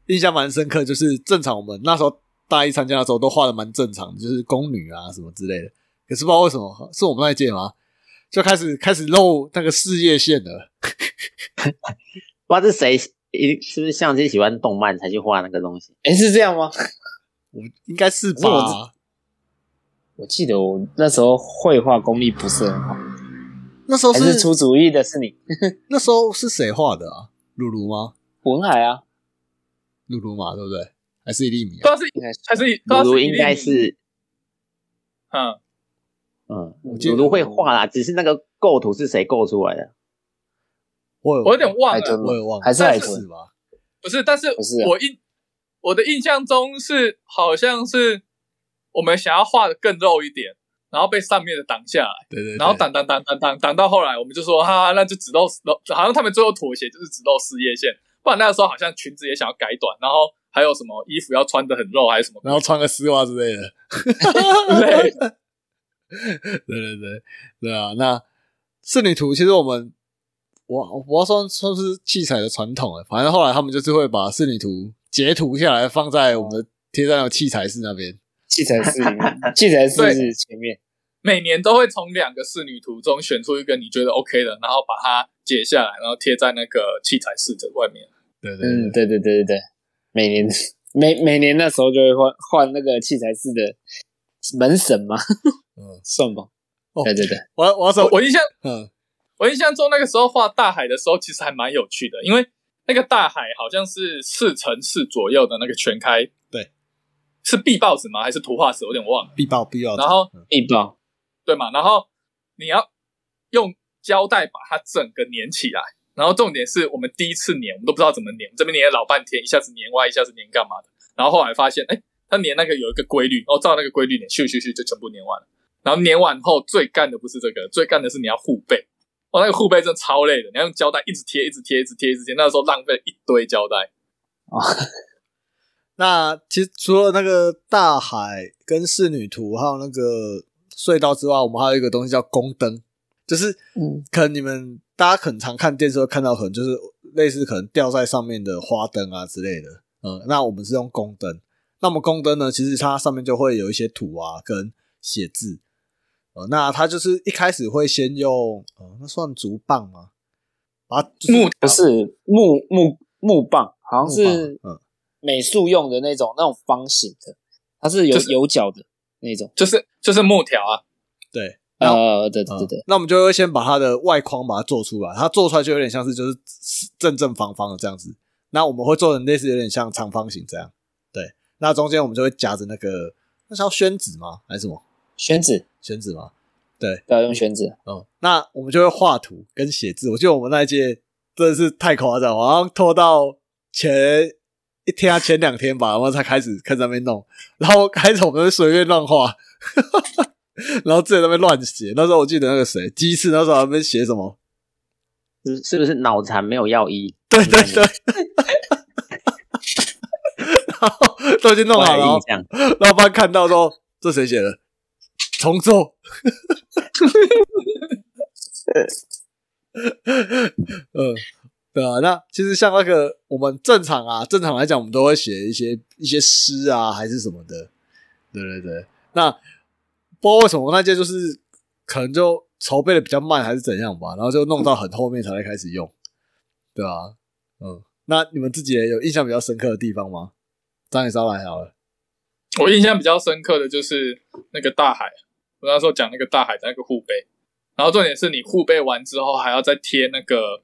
[SPEAKER 1] 印象蛮深刻，就是正常我们那时候大一参加的时候都画的蛮正常的，就是宫女啊什么之类的。可是不知道为什么，是我们那一届吗？就开始开始露那个事业线了。
[SPEAKER 4] 不知道是谁，一是不是相机喜欢动漫才去画那个东西？
[SPEAKER 2] 哎，是这样吗？
[SPEAKER 1] 我应该是吧？
[SPEAKER 2] 我记得我那时候绘画功力不是很好，
[SPEAKER 1] 那时候
[SPEAKER 2] 还是出主意的是你
[SPEAKER 1] 那时候是谁画的啊？露露吗？
[SPEAKER 2] 文海啊，
[SPEAKER 1] 露露嘛，对不对？还是一粒米啊？
[SPEAKER 3] 不知道是
[SPEAKER 2] 应该是
[SPEAKER 3] 还是
[SPEAKER 4] 露露应该是，
[SPEAKER 3] 嗯，
[SPEAKER 4] 嗯，
[SPEAKER 1] 我记得
[SPEAKER 4] 露露会画啦，只是那个构图是谁构出来的？
[SPEAKER 1] 我有
[SPEAKER 3] 我有点忘了，
[SPEAKER 1] 我有忘了，
[SPEAKER 2] 还是海
[SPEAKER 1] 是
[SPEAKER 2] 豚？
[SPEAKER 1] 吧？
[SPEAKER 3] 不是，但是
[SPEAKER 2] 不是啊
[SPEAKER 3] 我印我的印象中是好像是我们想要画的更肉一点，然后被上面的挡下来，
[SPEAKER 1] 对对对，
[SPEAKER 3] 然后挡挡挡挡挡挡到后来，我们就说哈，那就只露露，好像他们最后妥协就是只露事业线，不然那个时候好像裙子也想要改短，然后还有什么衣服要穿的很肉还是什么，
[SPEAKER 1] 然后穿个丝袜之类的。
[SPEAKER 3] 对，
[SPEAKER 1] 对对对对啊！那仕女图其实我们我我要说说是器材的传统了，反正后来他们就是会把仕女图截图下来，放在我们的贴在那个器材室那边。
[SPEAKER 2] 器材室里面，器材室
[SPEAKER 3] 对。
[SPEAKER 2] 前面，
[SPEAKER 3] 每年都会从两个仕女图中选出一个你觉得 OK 的，然后把它截下来，然后贴在那个器材室的外面。
[SPEAKER 1] 对对
[SPEAKER 2] 嗯，
[SPEAKER 1] 对，
[SPEAKER 2] 对对对对对，每年 每每年那时候就会换换那个器材室的门神嘛，
[SPEAKER 1] 嗯，
[SPEAKER 2] 算吧。
[SPEAKER 1] 哦。
[SPEAKER 2] 对对对，
[SPEAKER 1] 我我要说
[SPEAKER 3] 我，我印象
[SPEAKER 1] 嗯，
[SPEAKER 3] 我印象中那个时候画大海的时候，其实还蛮有趣的，因为那个大海好像是四乘四左右的那个全开，
[SPEAKER 1] 对，
[SPEAKER 3] 是壁报纸吗？还是图画纸？有点忘了。
[SPEAKER 1] 必报必报。
[SPEAKER 3] 然后
[SPEAKER 1] 嗯
[SPEAKER 2] 必报，
[SPEAKER 3] 对嘛？然后你要用胶带把它整个粘起来，然后重点是我们第一次粘，我们都不知道怎么粘，这边粘了老半天，一下子粘歪，一下子粘干嘛的。然后后来发现，哎，它粘那个有一个规律，哦照那个规律粘，咻咻咻就全部粘完了。然后粘完后，最干的不是这个，最干的是你要护背。哦，那个护背真的超累的，你要用胶带一直贴，一直贴，一直贴，一直贴。那时候浪费一堆胶带。
[SPEAKER 1] 那其实除了那个大海跟仕女图，还有那个隧道之外，我们还有一个东西叫宫灯，就是
[SPEAKER 2] 嗯，
[SPEAKER 1] 可能你们大家很常看电视会看到，可能就是类似可能吊在上面的花灯啊之类的。嗯，那我们是用宫灯。那么宫灯呢，其实它上面就会有一些图啊跟写字。呃，那它就是一开始会先用呃，那算竹棒吗？啊就是
[SPEAKER 3] 木
[SPEAKER 2] 不是木木木棒，好像是
[SPEAKER 1] 嗯
[SPEAKER 2] 美术用的那种那种方形的，它是有
[SPEAKER 3] 就是
[SPEAKER 2] 有角的那种。
[SPEAKER 3] 就是就是木条啊，
[SPEAKER 1] 对，那
[SPEAKER 2] 呃，对对
[SPEAKER 1] 嗯
[SPEAKER 2] 对对，
[SPEAKER 1] 那我们就会先把它的外框把它做出来，它做出来就有点像是就是正正方方的这样子。那我们会做成类似有点像长方形这样，对。那中间我们就会夹着那个那是要宣纸吗？还是什么
[SPEAKER 2] 宣纸
[SPEAKER 1] 宣纸吗？对，
[SPEAKER 2] 不要用宣纸，
[SPEAKER 1] 嗯，那我们就会画图跟写字。我记得我们那一届真的是太夸张，好像拖到前一天啊前两天吧，然后才开始开始在那边弄，然后开始我们就随便乱画，然后自己在那边乱写。那时候我记得那个谁，鸡翅那时候还在那边写什么？
[SPEAKER 4] 是是不是脑残没有药医？
[SPEAKER 1] 对对对，然后都已经弄
[SPEAKER 4] 我
[SPEAKER 1] 好了哦
[SPEAKER 4] 有印，象。
[SPEAKER 1] 老板看到说这谁写的？重做。嗯，对啊。那其实像那个我们正常啊，正常来讲，我们都会写一些一些诗啊，还是什么的。对对对。那不知道为什么那届就是可能就筹备的比较慢，还是怎样吧，然后就弄到很后面才会开始用。对啊，嗯。那你们自己也有印象比较深刻的地方吗？张野烧来好了。
[SPEAKER 3] 我印象比较深刻的就是那个大海，我那时候讲那个大海的那个护背，然后重点是你护背完之后还要再贴那个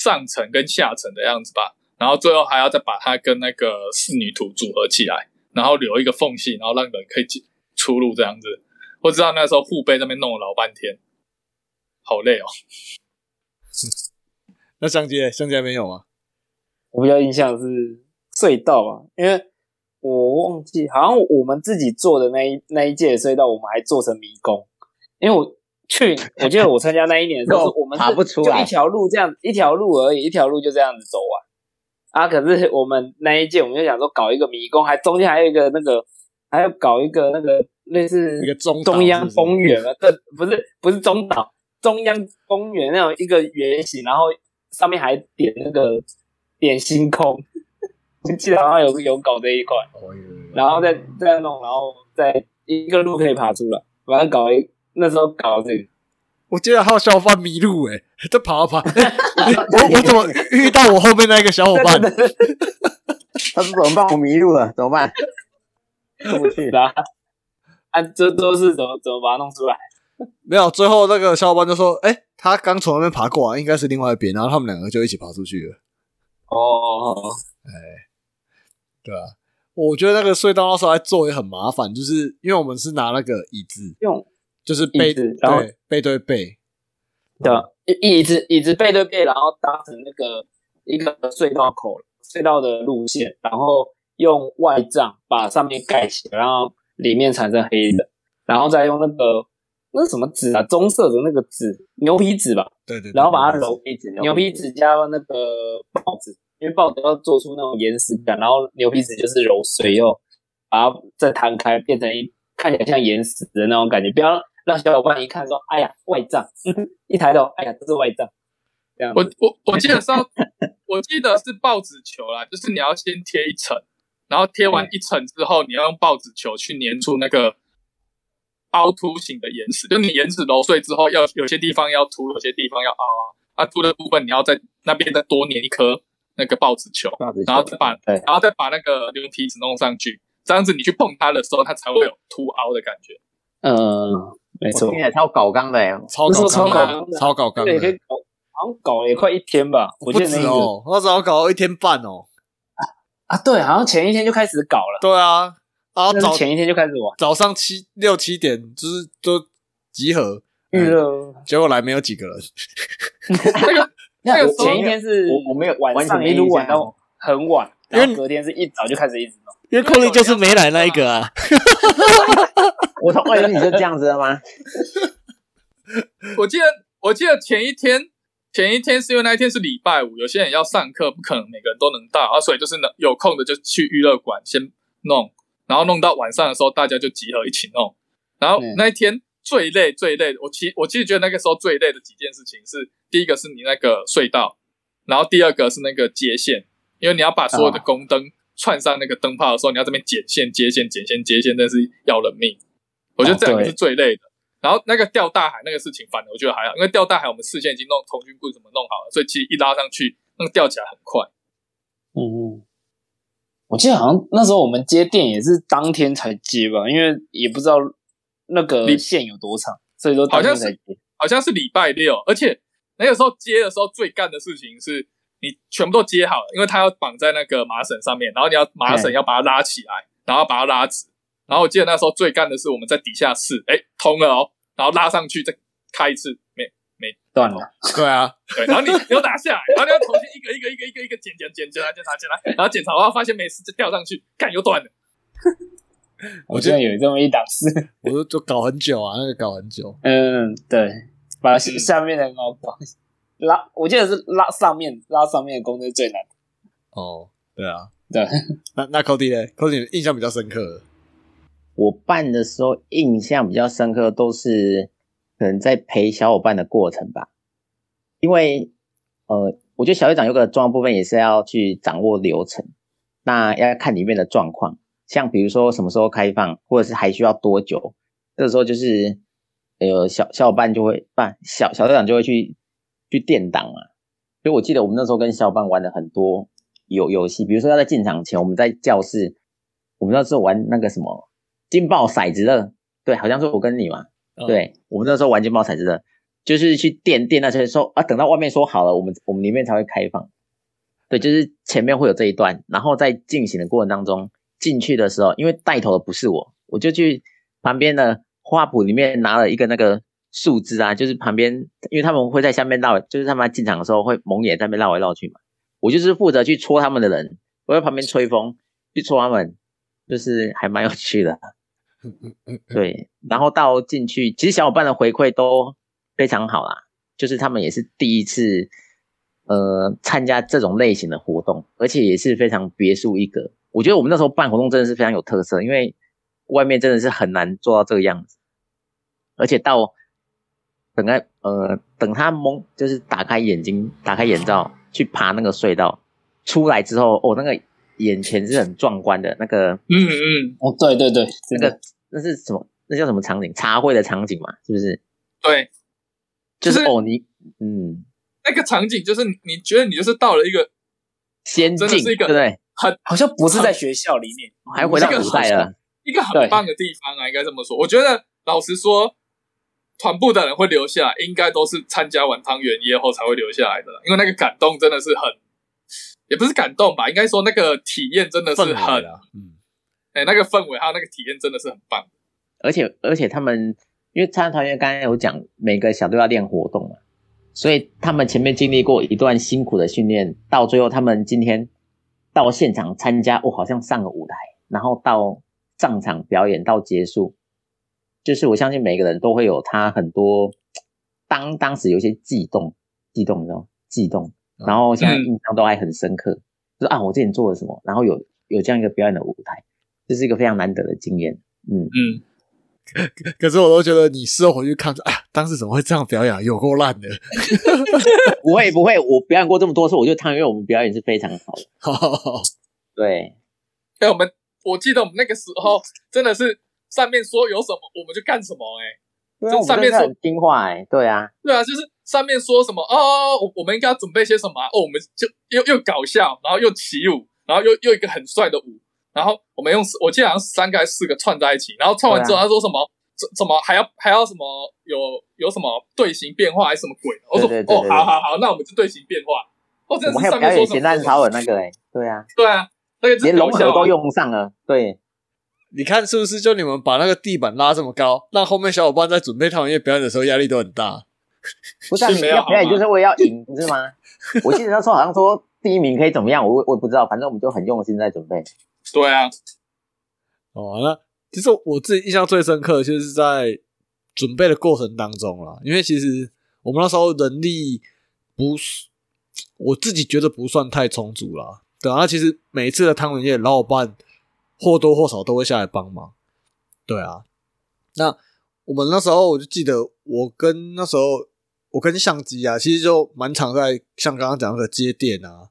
[SPEAKER 3] 上层跟下层的样子吧，然后最后还要再把它跟那个仕女图组合起来，然后留一个缝隙，然后让人可以进出入这样子。我知道那时候护背那边弄了老半天，好累哦。
[SPEAKER 1] 那相机相机还没有吗？
[SPEAKER 2] 我比较印象是隧道啊，因为我忘记，好像我们自己做的那一那一届的隧道，我们还做成迷宫。因为我去，我记得我参加那一年的时候，我们是
[SPEAKER 4] 爬不出来
[SPEAKER 2] 就一条路这样，一条路而已，一条路就这样子走完。啊，可是我们那一届，我们就想说搞一个迷宫，还中间还有一个那个，还要搞一个那个类似
[SPEAKER 1] 一个中
[SPEAKER 2] 中央公园啊，这，不是不是中岛，中央公园那种一个圆形，然后上面还点那个点星空，我记得好像有有搞这一块，然后再再弄，然后再一个路可以爬出来，反正搞一那时候搞这个，
[SPEAKER 1] 我记得还有小伙伴迷路诶、在跑啊跑，欸我我怎么遇到我后面那个小伙伴？
[SPEAKER 2] 对对对
[SPEAKER 4] 他说怎么办？我迷路了，怎么办？出 不去。
[SPEAKER 2] 然后啊，这都是怎么怎么把它弄出来？
[SPEAKER 1] 没有，最后那个小伙伴就说：“哎、他刚从那边爬过来，应该是另外一边。”然后他们两个就一起爬出去了。
[SPEAKER 2] 哦，哎
[SPEAKER 1] 对啊，我觉得那个隧道那时候还做也很麻烦，就是因为我们是拿那个椅子，
[SPEAKER 2] 用
[SPEAKER 1] 就是背
[SPEAKER 2] 椅子然后
[SPEAKER 1] 对背对背，
[SPEAKER 2] 对吧？椅椅子椅子背对背，然后搭成那个一个隧道口隧道的路线，然后用外帐把上面盖起来，然后里面产生黑的，然后再用那个那什么纸啊？棕色的那个纸，牛皮纸吧，
[SPEAKER 1] 对对对
[SPEAKER 2] 然后把它揉
[SPEAKER 4] 一纸
[SPEAKER 2] 牛皮纸加那个报纸，因为报纸要做出那种岩石感，然后牛皮纸就是揉碎又把它再摊开，变成一看起来像岩石的那种感觉，不要让小伙伴一看说，哎呀外帐，一抬头，哎呀这是外帐，这样
[SPEAKER 3] 我我我记得上，我记得是报纸球啦，就是你要先贴一层，然后贴完一层之后，你要用报纸球去粘住那个凹凸型的岩石，就你岩石揉碎之后，要有些地方要凸，有些地方要凹啊，啊凸的部分你要在那边再多粘一颗那个报纸球，
[SPEAKER 4] 纸球
[SPEAKER 3] 然后再把
[SPEAKER 2] 对。
[SPEAKER 3] 然后再把那个牛皮纸弄上去，这样子你去碰它的时候，它才会有凸凹的感觉。
[SPEAKER 2] 嗯，没错
[SPEAKER 4] 听，起来超搞纲的哎，
[SPEAKER 1] 超搞纲的
[SPEAKER 2] 超搞纲的。
[SPEAKER 1] 超搞纲
[SPEAKER 2] 对，可以，搞，好像搞了也快一天吧，我
[SPEAKER 1] 不
[SPEAKER 2] 记得那一个
[SPEAKER 1] 止哦，那时候搞了一天半哦。
[SPEAKER 2] 啊，对，好像前一天就开始搞了，
[SPEAKER 1] 对啊，然后早
[SPEAKER 2] 前一天就开始玩。
[SPEAKER 1] 早上七六七点就是都集合，
[SPEAKER 2] 预
[SPEAKER 1] 嗯
[SPEAKER 2] 热。
[SPEAKER 1] 结果来没有几个人。
[SPEAKER 3] 那个
[SPEAKER 2] 前一天是
[SPEAKER 4] 我我没有
[SPEAKER 2] 晚上一路玩到很晚，
[SPEAKER 1] 因为
[SPEAKER 2] 然后隔天是一早就开始一直弄。
[SPEAKER 1] 因为 Cody 就是没来那一个啊，
[SPEAKER 4] 我从外人你就这样子了吗？
[SPEAKER 3] 我记得我记得前一天前一天是因为那一天是礼拜五，有些人要上课，不可能每个人都能到啊，所以就是能有空的就去娱乐馆先弄，然后弄到晚上的时候大家就集合一起弄。然后
[SPEAKER 2] 嗯
[SPEAKER 3] 那一天最累最累，我其我其实觉得那个时候最累的几件事情是，第一个是你那个隧道，然后第二个是那个接线，因为你要把所有的宫灯串上那个灯泡的时候，你要这边剪线接线剪线接线，那是要人命。我觉得这两个是最累的。然后那个钓大海那个事情，反而我觉得还好，因为钓大海我们事先已经弄童军棍什么弄好了，所以其实一拉上去，那个钓起来很快。
[SPEAKER 2] 嗯嗯，我记得好像那时候我们接电也是当天才接吧，因为也不知道那个
[SPEAKER 3] 你
[SPEAKER 2] 线有多长，所以说当天才接。
[SPEAKER 3] 好像是礼拜六，而且那个时候接的时候最干的事情是，你全部都接好了，因为它要绑在那个麻绳上面，然后你要麻绳要把它拉起来，然后把它拉直。然后我记得那时候最干的是我们在底下试，哎，通了哦，然后拉上去再开一次，没没
[SPEAKER 2] 断了，
[SPEAKER 1] 对啊，
[SPEAKER 3] 对，然后你你又打下来，然后你要重新一个一个一个一个一个检检检检查检查检查，然后检查完发现没事就吊上去，看又断了。
[SPEAKER 2] 我记得有这么一档事。
[SPEAKER 1] 我就就搞很久啊，那个搞很久。
[SPEAKER 2] 嗯，对，把下下面的高绑拉，我记得是拉上面拉上面的功是最难。
[SPEAKER 1] 哦，对啊，
[SPEAKER 2] 对，
[SPEAKER 1] 那那 Cody 呢？Cody 印象比较深刻的，
[SPEAKER 4] 我办的时候印象比较深刻，都是可能在陪小伙伴的过程吧。因为呃，我觉得小队长有个重要部分也是要去掌握流程，那要看里面的状况，像比如说什么时候开放，或者是还需要多久，这个时候就是呃小小伙伴就会办小小队长就会去去垫档啊。所以我记得我们那时候跟小伙伴玩了很多游游戏，比如说要在进场前，我们在教室，我们那时候玩那个什么金爆骰子乐，对，好像是我跟你嘛，
[SPEAKER 1] 嗯，
[SPEAKER 4] 对，我们那时候玩金爆骰子乐，就是去垫垫那些说啊，等到外面说好了，我们我们里面才会开放。对，就是前面会有这一段，然后在进行的过程当中，进去的时候，因为带头的不是我，我就去旁边的花圃里面拿了一个那个树枝啊，就是旁边，因为他们会在下面绕，就是他们进场的时候会蒙眼在那边绕来绕去嘛，我就是负责去戳他们的人，我在旁边吹风去戳他们，就是还蛮有趣的。对，然后到进去，其实小伙伴的回馈都非常好啦，就是他们也是第一次呃参加这种类型的活动，而且也是非常别树一格。我觉得我们那时候办活动真的是非常有特色，因为外面真的是很难做到这个样子，而且到等他呃等他蒙，就是打开眼睛、打开眼罩去爬那个隧道，出来之后，哦，那个眼前是很壮观的那个
[SPEAKER 3] 嗯嗯，
[SPEAKER 2] 哦，对对对，
[SPEAKER 4] 那
[SPEAKER 2] 真的
[SPEAKER 4] 个那是什么？那叫什么场景？茶会的场景嘛，是不是？
[SPEAKER 3] 对，就是
[SPEAKER 4] 就是哦，你嗯，
[SPEAKER 3] 那个场景就是你你觉得你就是到了一个
[SPEAKER 4] 仙境，
[SPEAKER 3] 真的是一个
[SPEAKER 4] 对对？
[SPEAKER 3] 很
[SPEAKER 2] 好像不是在学校里面，
[SPEAKER 4] 还回到
[SPEAKER 3] 这个
[SPEAKER 4] 古代了，
[SPEAKER 3] 一个很棒的地方啊，应该这么说。我觉得老实说，团部的人会留下来，应该都是参加完汤圆夜后才会留下来的，因为那个感动真的是很，也不是感动吧，应该说那个体验真的是很，
[SPEAKER 1] 嗯，
[SPEAKER 3] 哎、那个氛围还有那个体验真的是很棒。
[SPEAKER 4] 而且而且他们因为参加团员刚才有讲，每个小队要练活动嘛，所以他们前面经历过一段辛苦的训练，到最后他们今天到现场参加，哦，好像上了舞台，然后到上场表演到结束，就是我相信每个人都会有他很多当当时有些悸动，悸动，你知道吗？悸动，然后现在印象都还很深刻，就是啊，我之前做了什么，然后有有这样一个表演的舞台，这是一个非常难得的经验，嗯。
[SPEAKER 3] 嗯，
[SPEAKER 1] 可是我都觉得你事后回去看，啊，当时怎么会这样表演啊？有够烂的。
[SPEAKER 4] 不会不会，我表演过这么多次，我觉得汤圆我们表演是非常好的。对，
[SPEAKER 3] 哎、我们我记得我们那个时候真的是上面说有什么我们就干什么、哎，
[SPEAKER 4] 对啊，
[SPEAKER 3] 这
[SPEAKER 4] 我们
[SPEAKER 3] 上面说
[SPEAKER 4] 很听话哎、对啊，
[SPEAKER 3] 对啊，就是上面说什么哦，我我们应该要准备些什么、啊、哦，我们就又又搞笑，然后又起舞，然后又又一个很帅的舞，然后我们用我记得好像三个还是四个串在一起，然后串完之后他说什么、怎怎么还要还要什么有有什么队形变化还是什么鬼？我说哦，
[SPEAKER 4] 对对对对对
[SPEAKER 3] 好好好，那我们就队形变化。哦，这是
[SPEAKER 4] 我们还有
[SPEAKER 3] 上面说什么
[SPEAKER 4] 表演咸蛋超人那个哎，对啊，
[SPEAKER 3] 对啊，那个
[SPEAKER 4] 连融合都
[SPEAKER 3] 用。
[SPEAKER 4] 用上了，对，
[SPEAKER 1] 你看是不是？就你们把那个地板拉这么高，让后面小伙伴在准备他们夜表演的时候压力都很大。
[SPEAKER 4] 不是啊你
[SPEAKER 3] 是没有
[SPEAKER 4] 要表演就是为了要赢，不是吗？我记得那时候好像说第一名可以怎么样，我我也不知道，反正我们就很用心在准备。
[SPEAKER 3] 对啊，
[SPEAKER 1] 哦，那其实我自己印象最深刻，就是在准备的过程当中啦。因为其实我们那时候人力不是，我自己觉得不算太充足啦。对啊，那其实每一次的汤圆夜，老伙伴或多或少都会下来帮忙。对啊，那我们那时候我就记得，我跟那时候我跟相机啊，其实就蛮常在像刚刚讲那个接电啊，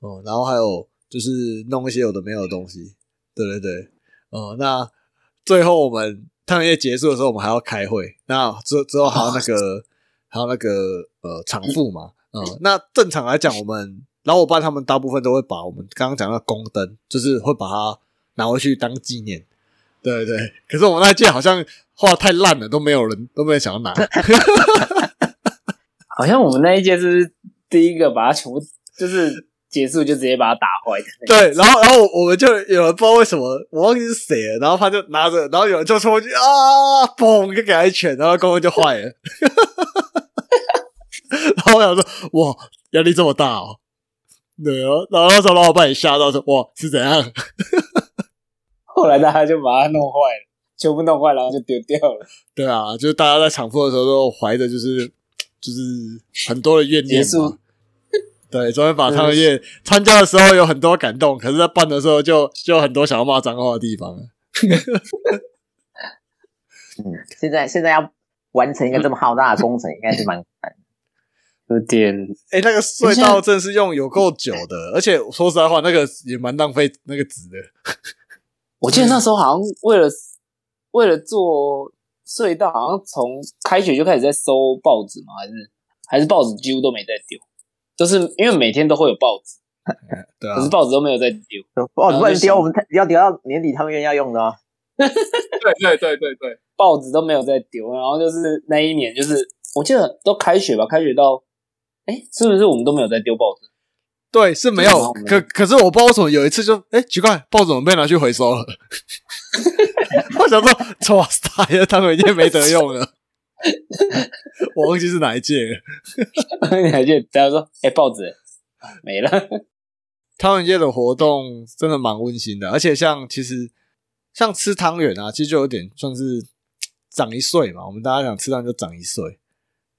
[SPEAKER 1] 哦、然后还有就是弄一些有的没有的东西。对对对，哦、那最后我们探夜结束的时候，我们还要开会，那之之后还有那个、还有那个呃场副嘛，嗯、那正常来讲，我们老伙伴他们大部分都会把我们刚刚讲的宫灯，就是会把它拿回去当纪念。对对，可是我们那届好像画得太烂了，都没有人都没有想要拿。
[SPEAKER 2] 好像我们那一届是第一个把它全部就是结束就直接把它打坏的那个。
[SPEAKER 1] 对，然后然后我们就有人不知道为什么，我忘记是谁了，然后他就拿着，然后有人就冲过去啊，嘣，就给他一拳，然后公公就坏了。然后我想说，哇，压力这么大哦。对哦，然后那时候老板也吓到说，哇，是怎样？
[SPEAKER 2] 后来大家就把它弄坏了，全部弄坏，然后就丢掉了。
[SPEAKER 1] 对啊，就是大家在场副的时候都怀着就是就是很多的怨念。对，昨天把汤圆夜参加的时候有很多感动，可是在办的时候就就有很多想要骂脏话的地方了。
[SPEAKER 4] 嗯，现在现在要完成一个这么浩大的工程，应该是蛮。
[SPEAKER 2] 有点
[SPEAKER 1] 哎、那个隧道真是用有够久的，而且说实在话，那个也蛮浪费那个纸的。
[SPEAKER 2] 我记得那时候好像为了为了做隧道，好像从开学就开始在收报纸嘛，还是还是报纸几乎都没在丢，就是因为每天都会有报纸，
[SPEAKER 1] 对啊
[SPEAKER 2] 可是，报纸都没有在丢。
[SPEAKER 4] 哦，
[SPEAKER 2] 然后就想
[SPEAKER 4] 不能丢，我们要丢到年底汤圆要用的啊。
[SPEAKER 3] 对对对对对，
[SPEAKER 2] 报纸都没有在丢，然后就是那一年，就是我记得都开学吧，开学到，哎，是不是我们都没有在丢报纸？
[SPEAKER 1] 对是没有，可可是我不知道为什么有一次就哎、奇怪，报纸怎么被拿去回收了？我想说，哇塞，汤圆夜没得用了。我忘记是哪一届了。
[SPEAKER 2] 你还记得？大家说，哎，报纸啊没了。
[SPEAKER 1] 汤圆街的活动真的蛮温馨的，而且像其实像吃汤圆啊，其实就有点算是长一岁嘛。我们大家想吃汤就长一岁，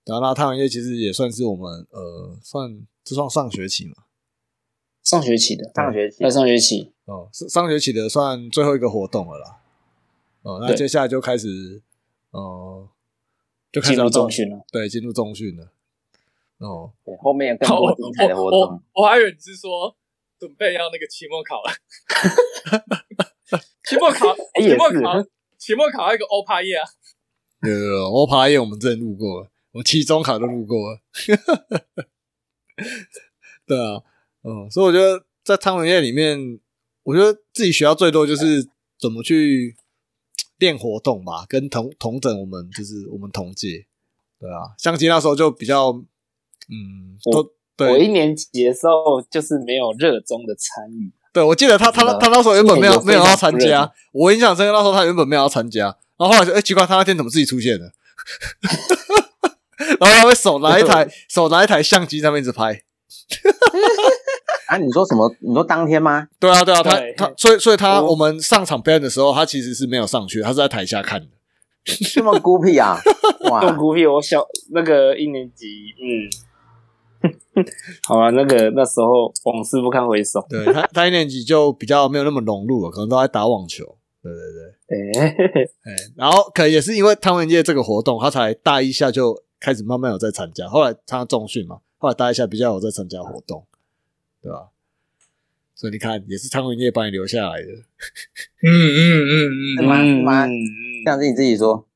[SPEAKER 1] 然后那汤圆街其实也算是我们呃算这算上学期嘛，
[SPEAKER 2] 上学期的，
[SPEAKER 4] 上学期
[SPEAKER 2] 在上学期，
[SPEAKER 1] 哦，上上学期的算最后一个活动了啦。哦，那接下来就开始呃就开始
[SPEAKER 2] 进入
[SPEAKER 1] 要到
[SPEAKER 2] 中训了。
[SPEAKER 1] 对，进入中训了。哦，
[SPEAKER 4] 对，后面有更多精彩的活
[SPEAKER 3] 我
[SPEAKER 4] 动。
[SPEAKER 3] 我我还以为你是说准备要那个期末考了，期末 考，期末考，期末考还有一个欧趴夜啊，
[SPEAKER 1] 有有有，欧爬夜我们之前录过了，我期中考都录过了。对啊，嗯，所以我觉得在汤圆夜里面，我觉得自己学到最多就是怎么去练活动吧，跟同同等我们就是我们同届，对啊，相机那时候就比较，嗯，
[SPEAKER 2] 我
[SPEAKER 1] 都对，
[SPEAKER 2] 我一年级的时候就是没有热衷的参与，
[SPEAKER 1] 对，我记得他他他那时候原本没有
[SPEAKER 2] 有
[SPEAKER 1] 没有要参加，我印象深刻。那时候他原本没有要参加，然后后来就，哎、奇怪，他那天怎么自己出现了？然后他会手拿一台手拿一台相机在那边一直拍。
[SPEAKER 4] 啊，你说什么？你说当天吗？
[SPEAKER 1] 对啊，对啊，他
[SPEAKER 2] 对
[SPEAKER 1] 他所以所以他
[SPEAKER 2] 我
[SPEAKER 1] 我们上场表演的时候，他其实是没有上去，他是在台下看的。
[SPEAKER 4] 这么孤僻啊！哇，
[SPEAKER 2] 动孤僻，我小那个一年级，嗯，好啊，那个那时候往事不堪回首，
[SPEAKER 1] 对他他一年级就比较没有那么融入了，可能都在打网球。对对对，
[SPEAKER 2] 哎，
[SPEAKER 1] 哎，然后可能也是因为汤圆节这个活动，他才大一下就开始慢慢有在参加，后来参加重训嘛，后来大一下比较有在参加活动，对吧？所以你看，也是汤圆夜把你留下来的。
[SPEAKER 3] 嗯嗯嗯嗯，
[SPEAKER 4] 是吗？是吗？
[SPEAKER 2] 嗯
[SPEAKER 4] 这样子你自己说，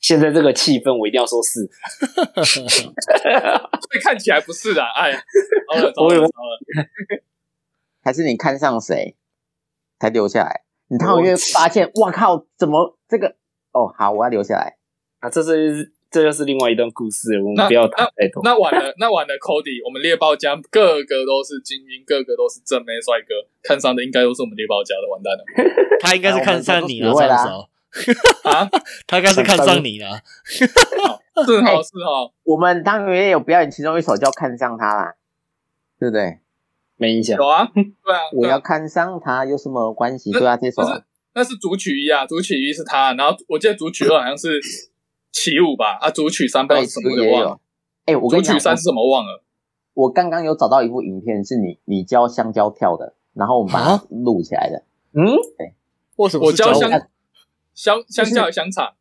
[SPEAKER 2] 现在这个气氛，我一定要说是，
[SPEAKER 3] 所以看起来不是的，哎呀，糟了糟
[SPEAKER 2] 我以为
[SPEAKER 3] 了糟了，
[SPEAKER 4] 还是你看上谁才留下来？你汤圆月发现，哇靠，怎么这个哦，好，我要留下来。
[SPEAKER 2] 啊，这是这就是另外一段故事，我们不要谈太多。
[SPEAKER 3] 那晚了，那晚了，Cody，我们猎豹家个个都是精英，个个都是正妹帅哥，看上的应该都是我们猎豹家的，完蛋了
[SPEAKER 1] 他应该是看上你了，
[SPEAKER 4] 啊我们都
[SPEAKER 1] 张少，
[SPEAKER 3] 啊！
[SPEAKER 1] 他应该是看上你了。
[SPEAKER 3] 是好是好，
[SPEAKER 4] 我们当然也有表演其中一首叫《看上他》啦，对不对？
[SPEAKER 2] 没印象
[SPEAKER 3] 有，啊，对啊，
[SPEAKER 4] 我要看上他有什么关系？对啊，这首
[SPEAKER 3] 那是那是主曲一啊，主曲一是他，然后我记得主曲二好像是起舞吧，啊，主曲三不知道是什么的忘了
[SPEAKER 4] 也有，。哎，我跟你讲，
[SPEAKER 3] 主曲三是什么忘了，
[SPEAKER 4] 我刚刚有找到一部影片，是你你教香蕉跳的，然后我们把
[SPEAKER 1] 啊？
[SPEAKER 4] 它录起来的。
[SPEAKER 2] 嗯，
[SPEAKER 1] 为什么？
[SPEAKER 3] 我教香
[SPEAKER 1] 是找我？
[SPEAKER 3] 香香蕉的香肠。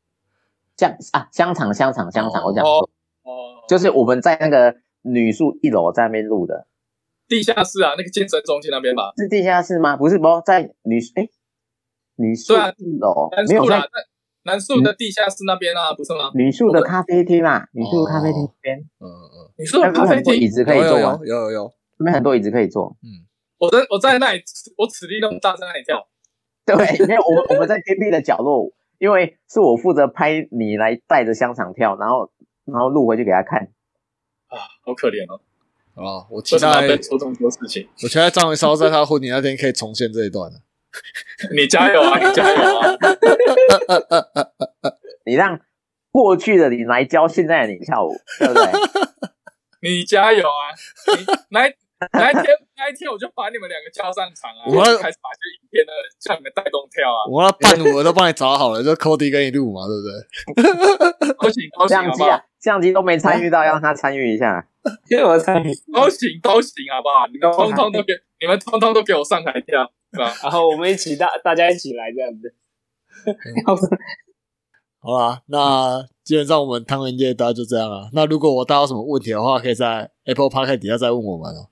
[SPEAKER 4] 香啊，香肠香肠香肠，我讲
[SPEAKER 3] 哦
[SPEAKER 4] 错，
[SPEAKER 3] 哦，
[SPEAKER 4] 就是我们在那个女宿一楼在那边录的，
[SPEAKER 3] 地下室啊，那个健身中心那边吧，
[SPEAKER 4] 是地下室吗？不是，不在女哎女宿一楼没有在
[SPEAKER 3] 南树的地下室那边啊，不是吗？
[SPEAKER 4] 女宿的咖啡厅啦，女宿的咖啡厅
[SPEAKER 1] 哦
[SPEAKER 4] 那边，
[SPEAKER 1] 嗯嗯，
[SPEAKER 3] 你说
[SPEAKER 4] 那边
[SPEAKER 3] 的咖啡厅，
[SPEAKER 4] 很多椅子可以
[SPEAKER 1] 有有
[SPEAKER 4] 坐啊
[SPEAKER 1] 有，有有。有，
[SPEAKER 4] 那边很多椅子可以坐。嗯。
[SPEAKER 3] 我在我在那里，我此地那么大，在那里跳，
[SPEAKER 4] 对，没有我们 我们在偏僻的角落，因为是我负责拍你来带着香肠跳，然后然后录回去给他看。
[SPEAKER 3] 啊，好可怜哦，
[SPEAKER 1] 啊，我期待
[SPEAKER 3] 被做这么多事情？
[SPEAKER 1] 我期待张维烧在他婚礼那天可以重现这一段
[SPEAKER 3] 你加油啊，你加油啊！
[SPEAKER 4] 你让过去的你来教现在的你跳舞，对不对？
[SPEAKER 3] 你加油啊！你哪一哪一天哪一天我就把你们两个叫上场啊！
[SPEAKER 1] 我要
[SPEAKER 3] 开始把这影片的叫你们带动跳啊！
[SPEAKER 1] 我那伴舞我都帮你找好了，就 Cody 跟你录嘛，对不对？
[SPEAKER 3] 都行都行好不好
[SPEAKER 4] 相机啊？，相机都没参与到，要让他参与一下。
[SPEAKER 2] 因为我参与，
[SPEAKER 3] 都行都行好不好？你们通通都给你们通通都给我上台跳，是吧？
[SPEAKER 2] 然后我们一起大大家一起来这样子。
[SPEAKER 1] 好啦，那基本上我们汤圆界大家就这样了。那如果我大家有什么问题的话，可以在 Apple Park 底下再问我们哦。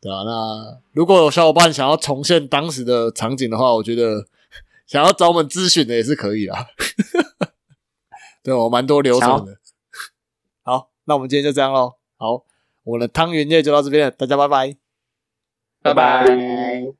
[SPEAKER 1] 对啊，那如果有小伙伴想要重现当时的场景的话，我觉得 想要找我们咨询的也是可以啊。对我蛮多流程的。好，那我们今天就这样喽。好，我们的汤圆界就到这边了，大家拜拜。
[SPEAKER 3] 拜拜。
[SPEAKER 4] 拜。